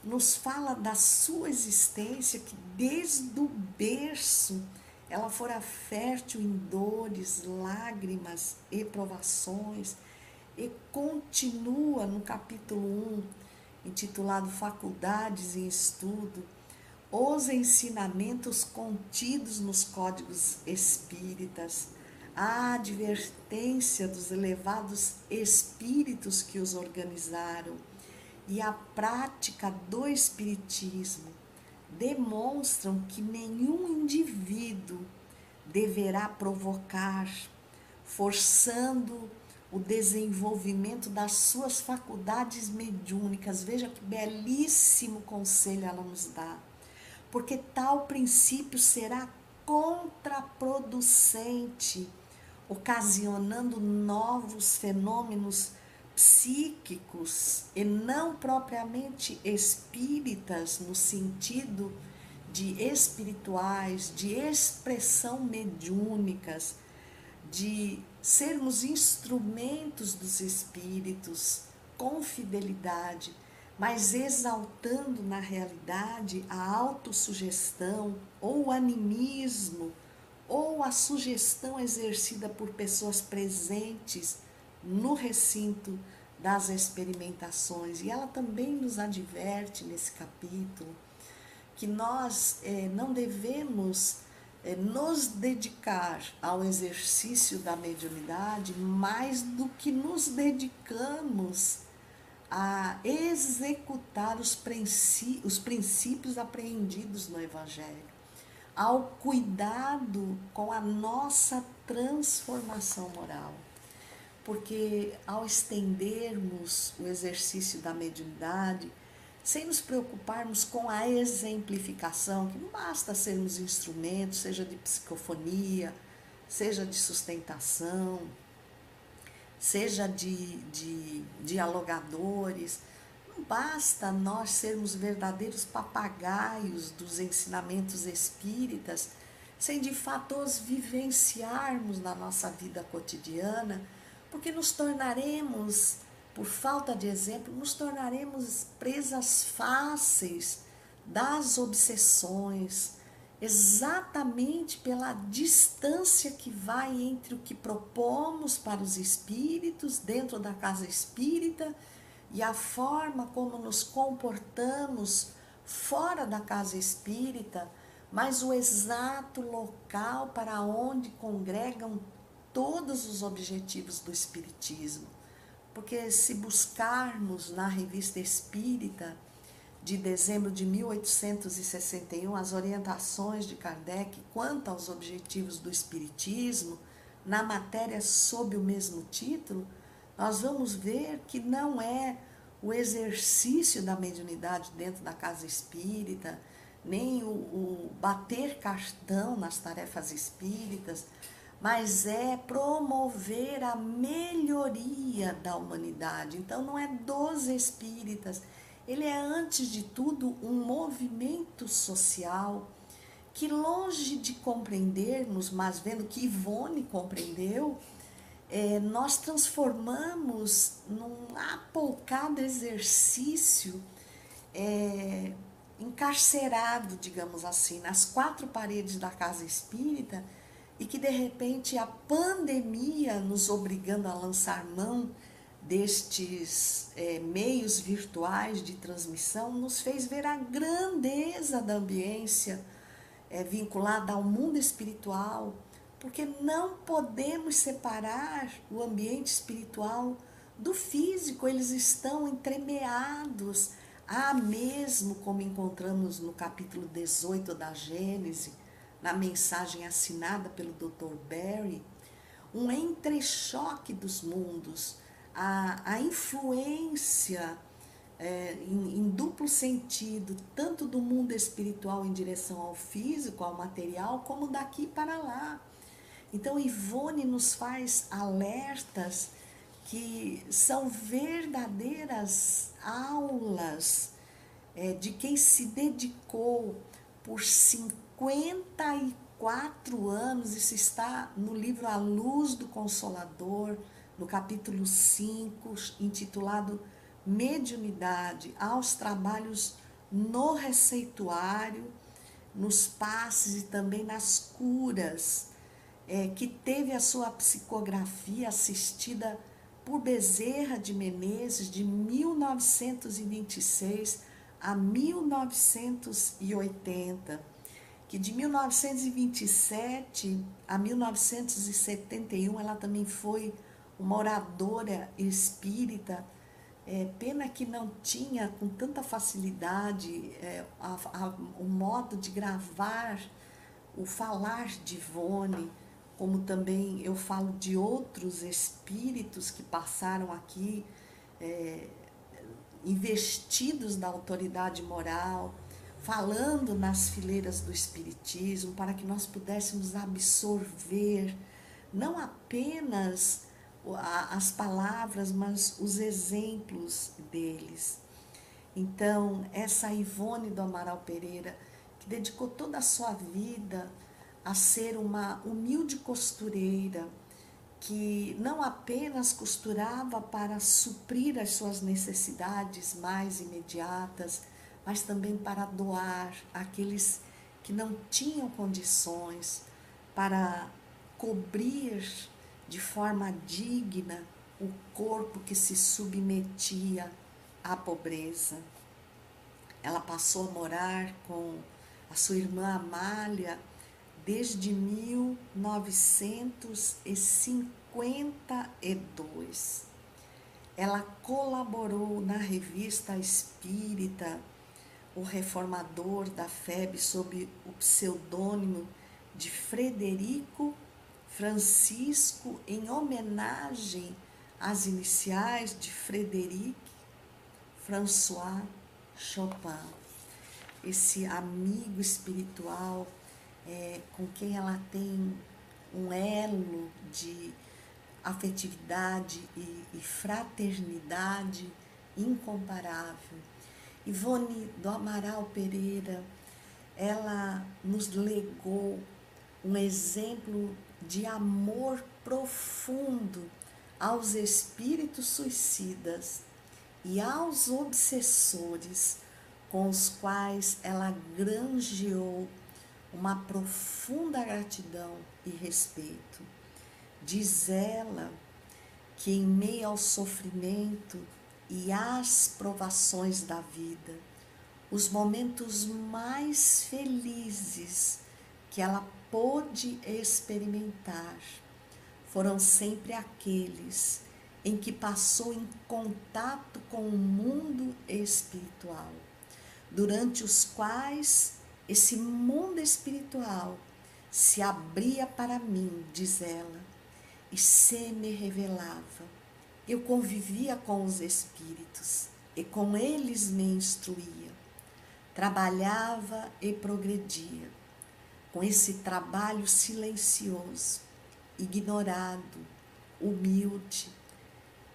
nos fala da sua existência, que desde o berço ela fora fértil em dores, lágrimas e provações, e continua no capítulo 1 intitulado Faculdades em Estudo, os ensinamentos contidos nos códigos espíritas, a advertência dos elevados espíritos que os organizaram e a prática do espiritismo demonstram que nenhum indivíduo deverá provocar, forçando o desenvolvimento das suas faculdades mediúnicas. Veja que belíssimo conselho ela nos dá. Porque tal princípio será contraproducente, ocasionando novos fenômenos psíquicos e não propriamente espíritas no sentido de espirituais, de expressão mediúnicas, de sermos instrumentos dos Espíritos com fidelidade, mas exaltando na realidade a autossugestão ou o animismo ou a sugestão exercida por pessoas presentes no recinto das experimentações. E ela também nos adverte nesse capítulo que nós é, não devemos é, nos dedicar ao exercício da mediunidade mais do que nos dedicamos a executar os, os princípios apreendidos no Evangelho, ao cuidado com a nossa transformação moral. Porque ao estendermos o exercício da mediunidade, sem nos preocuparmos com a exemplificação, que não basta sermos instrumentos, seja de psicofonia, seja de sustentação, seja de, de dialogadores. Não basta nós sermos verdadeiros papagaios dos ensinamentos espíritas, sem de fato os vivenciarmos na nossa vida cotidiana, porque nos tornaremos por falta de exemplo, nos tornaremos presas fáceis das obsessões, exatamente pela distância que vai entre o que propomos para os espíritos dentro da casa espírita e a forma como nos comportamos fora da casa espírita, mas o exato local para onde congregam todos os objetivos do espiritismo. Porque se buscarmos na revista Espírita de dezembro de 1861 as orientações de Kardec quanto aos objetivos do Espiritismo, na matéria sob o mesmo título, nós vamos ver que não é o exercício da mediunidade dentro da casa espírita, nem o, o bater cartão nas tarefas espíritas, mas é promover a melhoria da humanidade. Então, não é dos espíritas, ele é, antes de tudo, um movimento social que, longe de compreendermos, mas vendo que Ivone compreendeu, é, nós transformamos num apoucado exercício é, encarcerado, digamos assim, nas quatro paredes da casa espírita e que de repente a pandemia nos obrigando a lançar mão destes é, meios virtuais de transmissão nos fez ver a grandeza da ambiência é, vinculada ao mundo espiritual, porque não podemos separar o ambiente espiritual do físico, eles estão entremeados. Há mesmo, como encontramos no capítulo 18 da Gênese, na mensagem assinada pelo Dr. Barry, um entrechoque dos mundos, a, a influência é, em, em, duplo sentido, tanto do mundo espiritual em direção ao físico, ao material, como daqui para lá. Então, Ivone nos faz alertas que são verdadeiras aulas é, de quem se dedicou por 50 54 anos, isso está no livro A Luz do Consolador, no capítulo 5, intitulado Mediunidade, aos trabalhos no receituário, nos passes e também nas curas, é, que teve a sua psicografia assistida por Bezerra de Menezes de 1926 a 1980 que de 1927 a 1971 ela também foi uma oradora espírita. É, pena que não tinha com tanta facilidade é, a, a, o modo de gravar o falar de Ivone, como também eu falo de outros espíritos que passaram aqui, é, investidos da autoridade moral falando nas fileiras do Espiritismo, para que nós pudéssemos absorver não apenas as palavras, mas os exemplos deles. Então, essa Ivone do Amaral Pereira, que dedicou toda a sua vida a ser uma humilde costureira, que não apenas costurava para suprir as suas necessidades mais imediatas, mas também para doar àqueles que não tinham condições, para cobrir de forma digna o corpo que se submetia à pobreza. Ela passou a morar com a sua irmã Amália desde 1952. Ela colaborou na revista Espírita, o reformador da FEB, sob o pseudônimo de Frederico Francisco, em homenagem às iniciais de Frederic François Chopin. Esse amigo espiritual é, com quem ela tem um elo de afetividade e, e fraternidade incomparável. Ivone do Amaral Pereira, ela nos legou um exemplo de amor profundo aos espíritos suicidas e aos obsessores com os quais ela granjeou uma profunda gratidão e respeito. Diz ela que em meio ao sofrimento e às provações da vida, os momentos mais felizes que ela pôde experimentar foram sempre aqueles em que passou em contato com o mundo espiritual, durante os quais esse mundo espiritual se abria para mim, diz ela, e se me revelava. Eu convivia com os espíritos e com eles me instruía. Trabalhava e progredia. Com esse trabalho silencioso, ignorado, humilde,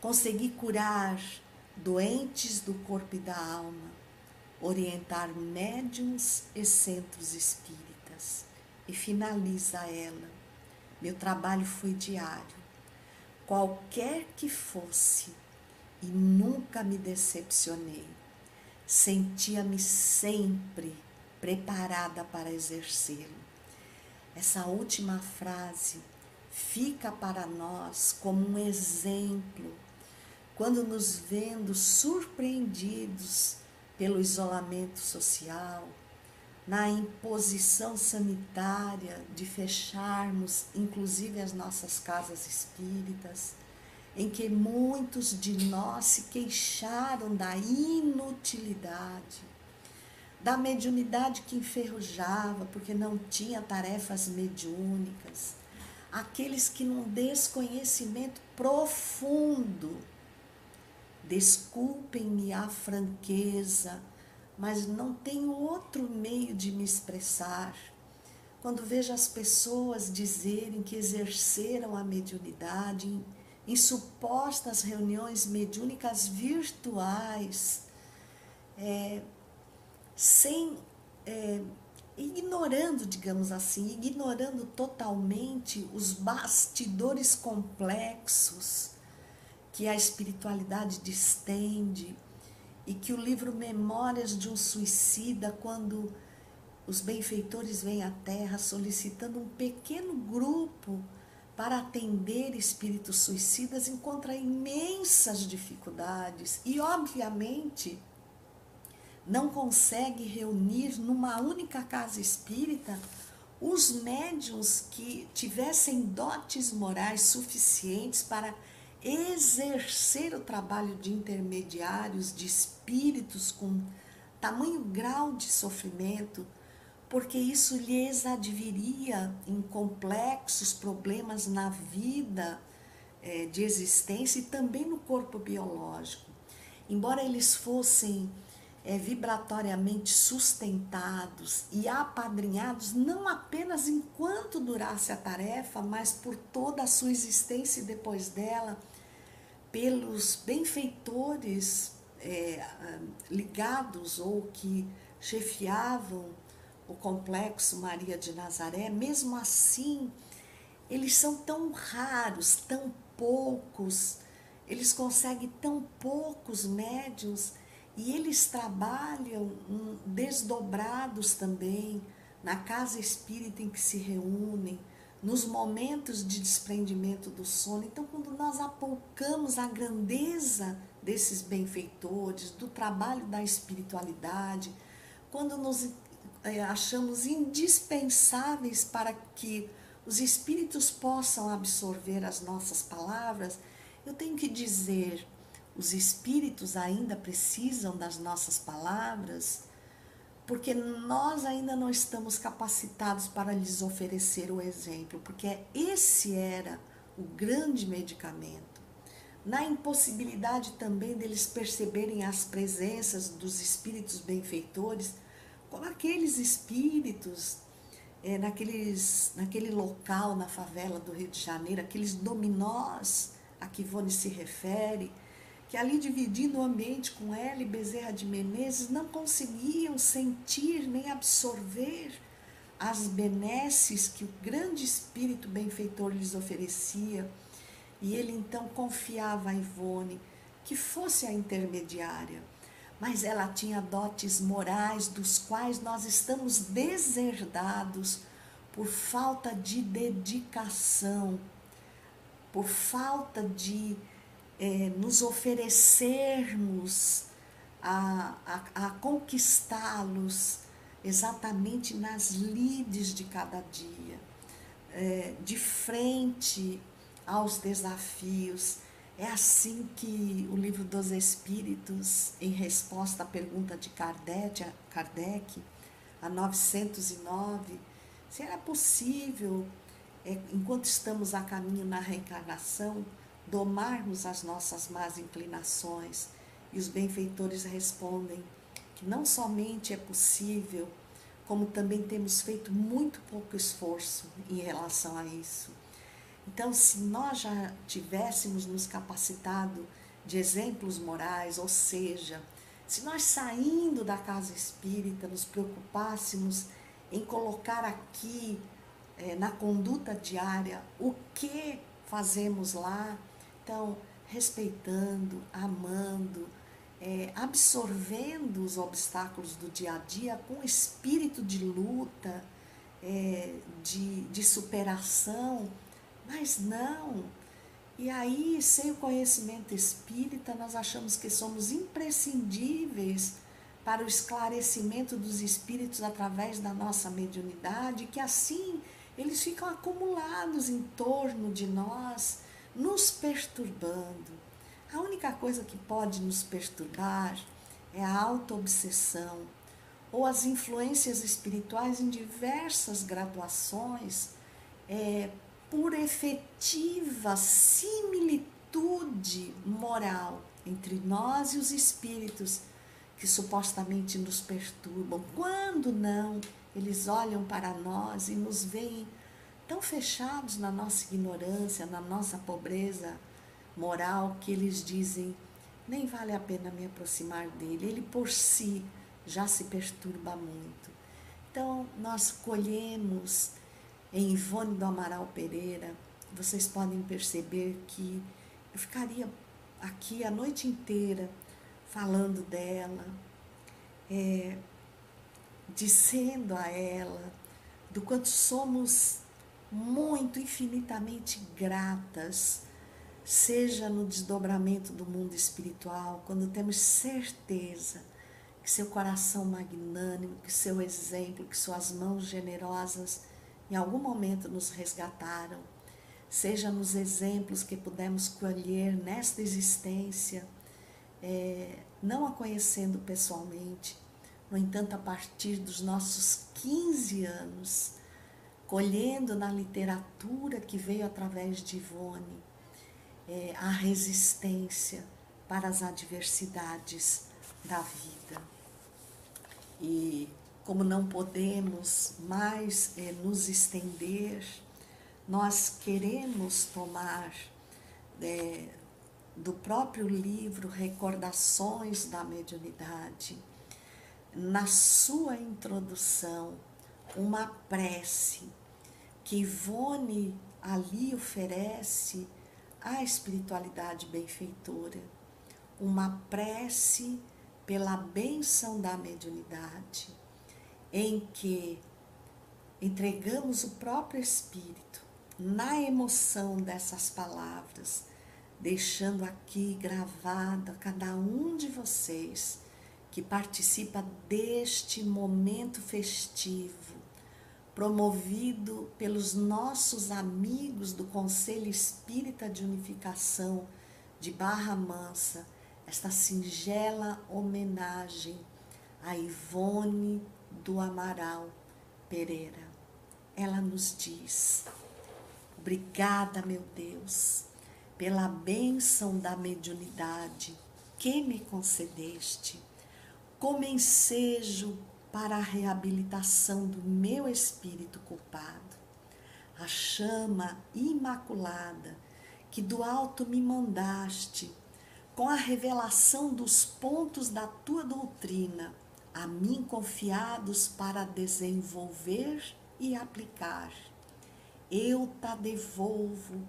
consegui curar doentes do corpo e da alma, orientar médiums e centros espíritas. E finaliza ela: meu trabalho foi diário, qualquer que fosse, e nunca me decepcionei. Sentia-me sempre preparada para exercê-lo. Essa última frase fica para nós como um exemplo quando nos vendo surpreendidos pelo isolamento social, na imposição sanitária de fecharmos inclusive as nossas casas espíritas, em que muitos de nós se queixaram da inutilidade, da mediunidade que enferrujava porque não tinha tarefas mediúnicas, aqueles que num desconhecimento profundo Desculpem-me a franqueza, mas não tenho outro meio de me expressar. Quando vejo as pessoas dizerem que exerceram a mediunidade em, em supostas reuniões mediúnicas virtuais, é, sem é, ignorando, digamos assim, ignorando totalmente os bastidores complexos que a espiritualidade distende e que o livro Memórias de um Suicida, quando os benfeitores vêm à Terra solicitando um pequeno grupo para atender espíritos suicidas, encontra imensas dificuldades e, obviamente, não consegue reunir numa única casa espírita os médiums que tivessem dotes morais suficientes para exercer o trabalho de intermediários, de espíritos com tamanho grau de sofrimento, porque isso lhes adviria em complexos problemas na vida é, de existência e também no corpo biológico. Embora eles fossem é, vibratoriamente sustentados e apadrinhados, não apenas enquanto durasse a tarefa, mas por toda a sua existência e depois dela, pelos benfeitores é, ligados ou que chefiavam o complexo Maria de Nazaré, mesmo assim, eles são tão raros, tão poucos, eles conseguem tão poucos médios e eles trabalham desdobrados também na casa espírita em que se reúnem, nos momentos de desprendimento do sono. Então, quando nós apoucamos a grandeza desses benfeitores, do trabalho da espiritualidade, quando nos é, achamos indispensáveis para que os espíritos possam absorver as nossas palavras, eu tenho que dizer, os espíritos ainda precisam das nossas palavras, porque nós ainda não estamos capacitados para lhes oferecer o exemplo, porque esse era o grande medicamento. Na impossibilidade também deles perceberem as presenças dos espíritos benfeitores, como aqueles espíritos é, naqueles, naquele local na favela do Rio de Janeiro, aqueles dominós a que Ivone se refere, que ali dividindo o ambiente com ela e Bezerra de Menezes não conseguiam sentir nem absorver as benesses que o grande espírito benfeitor lhes oferecia. E ele então confiava a Ivone que fosse a intermediária, mas ela tinha dotes morais dos quais nós estamos deserdados por falta de dedicação, por falta de é, nos oferecermos a, a, a conquistá-los exatamente nas lides de cada dia, é, de frente aos desafios. É assim que o livro dos Espíritos, em resposta à pergunta de Kardec, Kardec a 909, se era possível, é, enquanto estamos a caminho na reencarnação, domarmos as nossas más inclinações. E os benfeitores respondem que não somente é possível, como também temos feito muito pouco esforço em relação a isso. Então, se nós já tivéssemos nos capacitado de exemplos morais, ou seja, se nós saindo da casa espírita nos preocupássemos em colocar aqui é, na conduta diária o que fazemos lá, então, respeitando, amando, é, absorvendo os obstáculos do dia a dia com espírito de luta, é, de, de superação, mas não. E aí, sem o conhecimento espírita, nós achamos que somos imprescindíveis para o esclarecimento dos espíritos através da nossa mediunidade, que assim eles ficam acumulados em torno de nós nos perturbando. A única coisa que pode nos perturbar é a auto-obsessão ou as influências espirituais em diversas graduações, é, por efetiva similitude moral entre nós e os espíritos que supostamente nos perturbam. Quando não, eles olham para nós e nos veem tão fechados na nossa ignorância, na nossa pobreza moral, que eles dizem: nem vale a pena me aproximar dele, ele por si já se perturba muito. Então, nós colhemos em Ivone do Amaral Pereira, vocês podem perceber que eu ficaria aqui a noite inteira falando dela, é, dizendo a ela do quanto somos muito, infinitamente gratas, seja no desdobramento do mundo espiritual, quando temos certeza que seu coração magnânimo, que seu exemplo, que suas mãos generosas em algum momento nos resgataram, seja nos exemplos que pudemos colher nesta existência, é, não a conhecendo pessoalmente, no entanto, a partir dos nossos 15 anos, colhendo na literatura que veio através de Ivone é, a resistência para as adversidades da vida. E como não podemos mais é, nos estender, nós queremos tomar é, do próprio livro Recordações da Mediunidade, na sua introdução, uma prece que Ivone ali oferece à espiritualidade benfeitora, uma prece pela benção da mediunidade, em que entregamos o próprio Espírito na emoção dessas palavras, deixando aqui gravado a cada um de vocês que participa deste momento festivo, promovido pelos nossos amigos do Conselho Espírita de Unificação de Barra Mansa, esta singela homenagem a Ivone do Amaral Pereira. Ela nos diz: Obrigada, meu Deus, pela bênção da mediunidade que me concedeste como ensejo para a reabilitação do meu espírito culpado. A chama imaculada que do alto me mandaste, com a revelação dos pontos da tua doutrina, a mim confiados para desenvolver e aplicar. Eu te devolvo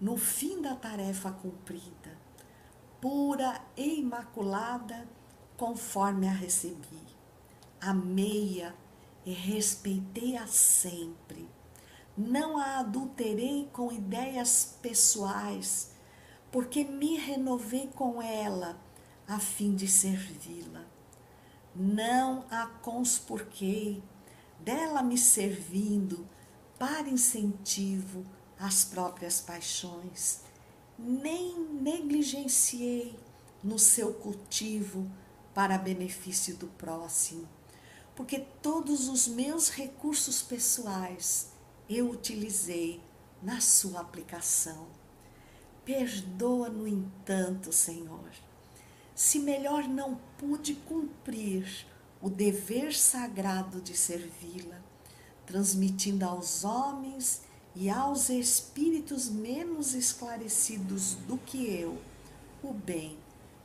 no fim da tarefa cumprida, pura e imaculada conforme a recebi. Amei-a e respeitei-a sempre. Não a adulterei com ideias pessoais, porque me renovei com ela a fim de servi-la. Não a conspurquei, dela me servindo para incentivo às próprias paixões, nem negligenciei no seu cultivo para benefício do próximo, porque todos os meus recursos pessoais eu utilizei na sua aplicação. Perdoa, no entanto, Senhor, se melhor não pude cumprir o dever sagrado de servi-la, transmitindo aos homens e aos espíritos menos esclarecidos do que eu o bem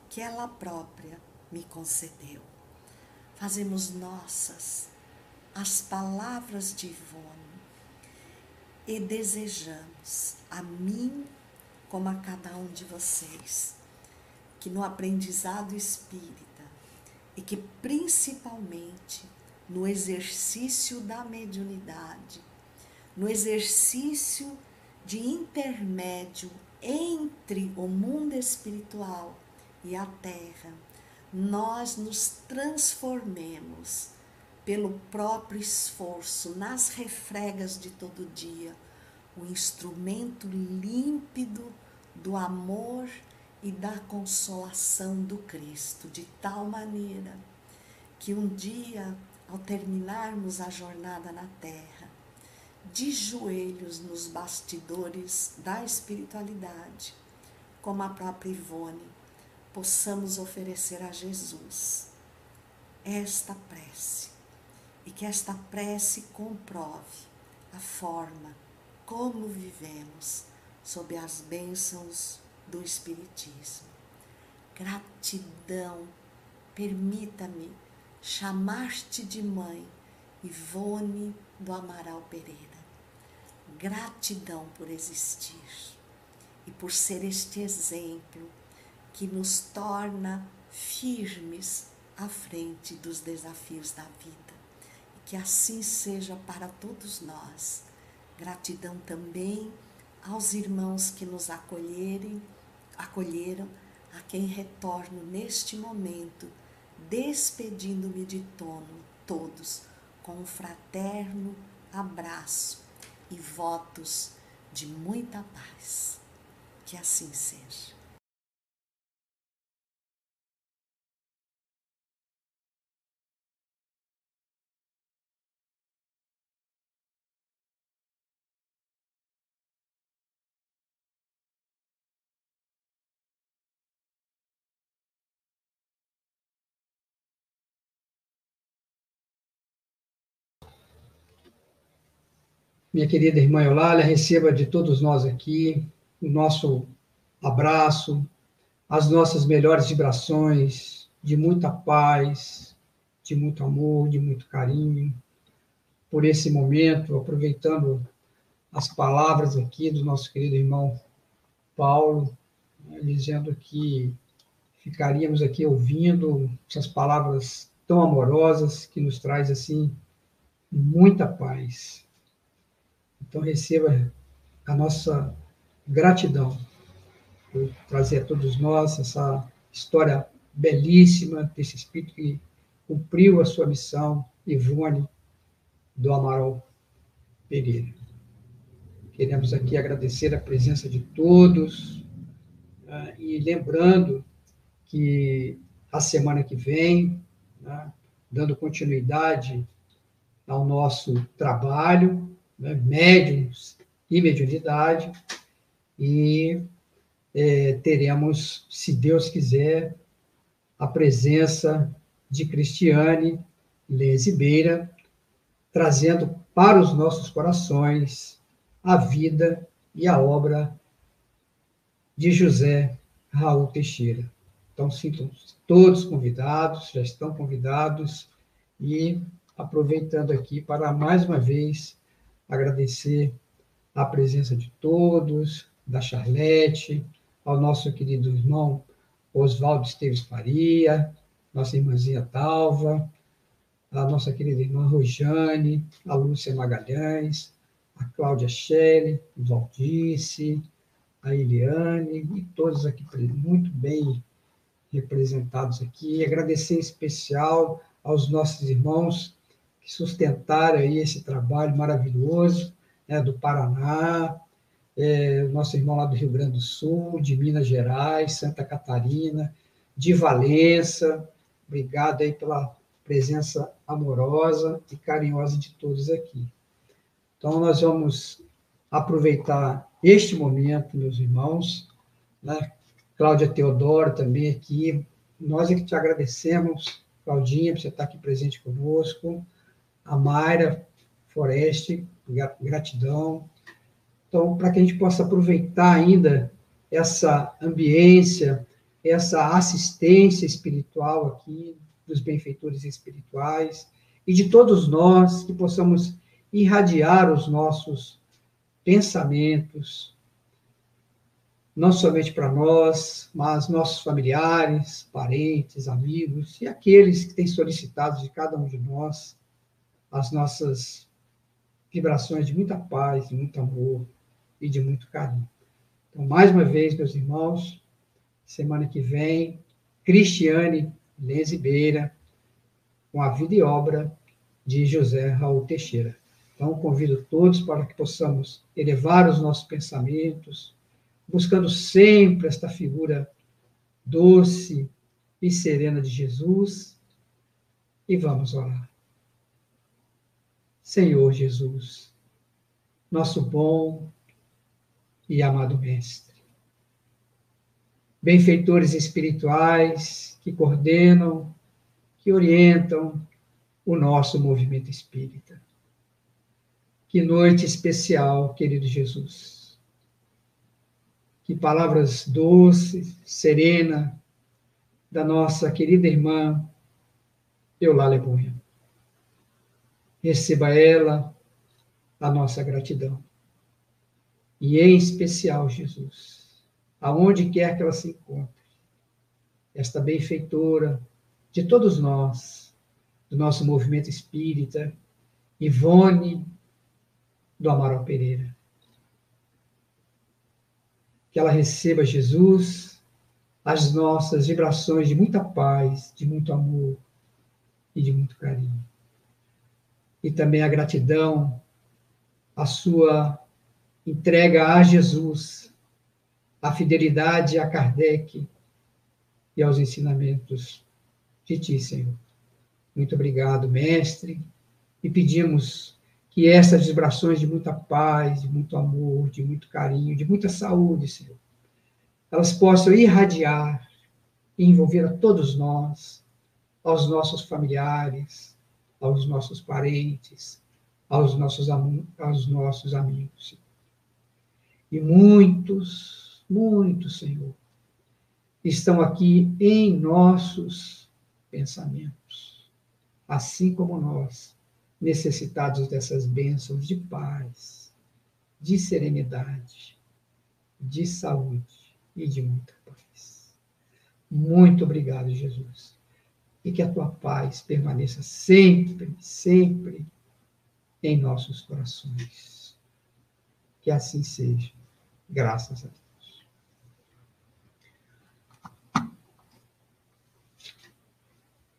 que ela própria me concedeu. Fazemos nossas as palavras de Ivone e desejamos a mim como a cada um de vocês que no aprendizado espírita e que principalmente no exercício da mediunidade, no exercício de intermédio entre o mundo espiritual e a terra, nós nos transformemos pelo próprio esforço nas refregas de todo dia, o instrumento límpido do amor e da consolação do Cristo, de tal maneira que um dia, ao terminarmos a jornada na terra, de joelhos nos bastidores da espiritualidade, como a própria Ivone, possamos oferecer a Jesus esta prece e que esta prece comprove a forma como vivemos sob as bênçãos do Espiritismo. Gratidão, permita-me chamar-te de mãe, Ivone do Amaral Pereira. Gratidão por existir e por ser este exemplo que nos torna firmes à frente dos desafios da vida. E que assim seja para todos nós. Gratidão também aos irmãos que nos acolherem, acolheram, a quem retorno neste momento, despedindo-me de tono todos com um fraterno abraço e votos de muita paz. Que assim seja. Minha querida irmã Eulália, receba de todos nós aqui o nosso abraço, as nossas melhores vibrações de muita paz, de muito amor, de muito carinho, por esse momento, aproveitando as palavras aqui do nosso querido irmão Paulo, né, dizendo que ficaríamos aqui ouvindo essas palavras tão amorosas que nos traz assim muita paz. Então receba a nossa gratidão por trazer a todos nós essa história belíssima desse espírito que cumpriu a sua missão, Ivone do Amaral Pereira. Queremos aqui agradecer a presença de todos uh, e lembrando que a semana que vem, né, dando continuidade ao nosso trabalho, né, médiums e mediunidade, e é, teremos, se Deus quiser, a presença de Cristiane Lezibeira, trazendo para os nossos corações a vida e a obra de José Raul Teixeira. Então, sintam todos convidados, já estão convidados, e aproveitando aqui para mais uma vez agradecer a presença de todos, da Charlete, ao nosso querido irmão Oswaldo Esteves Faria, nossa irmãzinha Talva, a nossa querida irmã Rojane, a Lúcia Magalhães, a Cláudia Schelle, o Valdice, a Eliane e todos aqui muito bem representados aqui. Agradecer em especial aos nossos irmãos que sustentaram aí esse trabalho maravilhoso né, do Paraná, é, nosso irmão lá do Rio Grande do Sul, de Minas Gerais, Santa Catarina, de Valença. Obrigado aí pela presença amorosa e carinhosa de todos aqui. Então, nós vamos aproveitar este momento, meus irmãos, né? Cláudia Teodoro também aqui. Nós é que te agradecemos, Claudinha, por você estar aqui presente conosco. A Mayra Foreste, gratidão. Então, para que a gente possa aproveitar ainda essa ambiência, essa assistência espiritual aqui, dos benfeitores espirituais, e de todos nós que possamos irradiar os nossos pensamentos, não somente para nós, mas nossos familiares, parentes, amigos e aqueles que têm solicitado de cada um de nós as nossas vibrações de muita paz, de muito amor e de muito carinho. Então, mais uma vez, meus irmãos, semana que vem, Cristiane Lezibeira, com a vida e obra de José Raul Teixeira. Então, convido todos para que possamos elevar os nossos pensamentos, buscando sempre esta figura doce e serena de Jesus. E vamos orar. Senhor Jesus, nosso bom e amado Mestre, benfeitores espirituais que coordenam, que orientam o nosso movimento espírita. Que noite especial, querido Jesus que palavras doces, serena, da nossa querida irmã Eulália Bueno. Receba ela a nossa gratidão. E em especial, Jesus, aonde quer que ela se encontre, esta benfeitora de todos nós, do nosso movimento espírita, Ivone do Amaral Pereira que ela receba, Jesus, as nossas vibrações de muita paz, de muito amor e de muito carinho. E também a gratidão, a sua entrega a Jesus, a fidelidade a Kardec e aos ensinamentos de Ti, Senhor. Muito obrigado, Mestre, e pedimos que essas vibrações de muita paz, de muito amor, de muito carinho, de muita saúde, Senhor, elas possam irradiar e envolver a todos nós, aos nossos familiares, aos nossos parentes, aos nossos, aos nossos amigos. E muitos, muitos, Senhor, estão aqui em nossos pensamentos, assim como nós necessitados dessas bênçãos de paz, de serenidade, de saúde e de muita paz. Muito obrigado, Jesus. E que a tua paz permaneça sempre, sempre em nossos corações. que assim seja. Graças a Deus.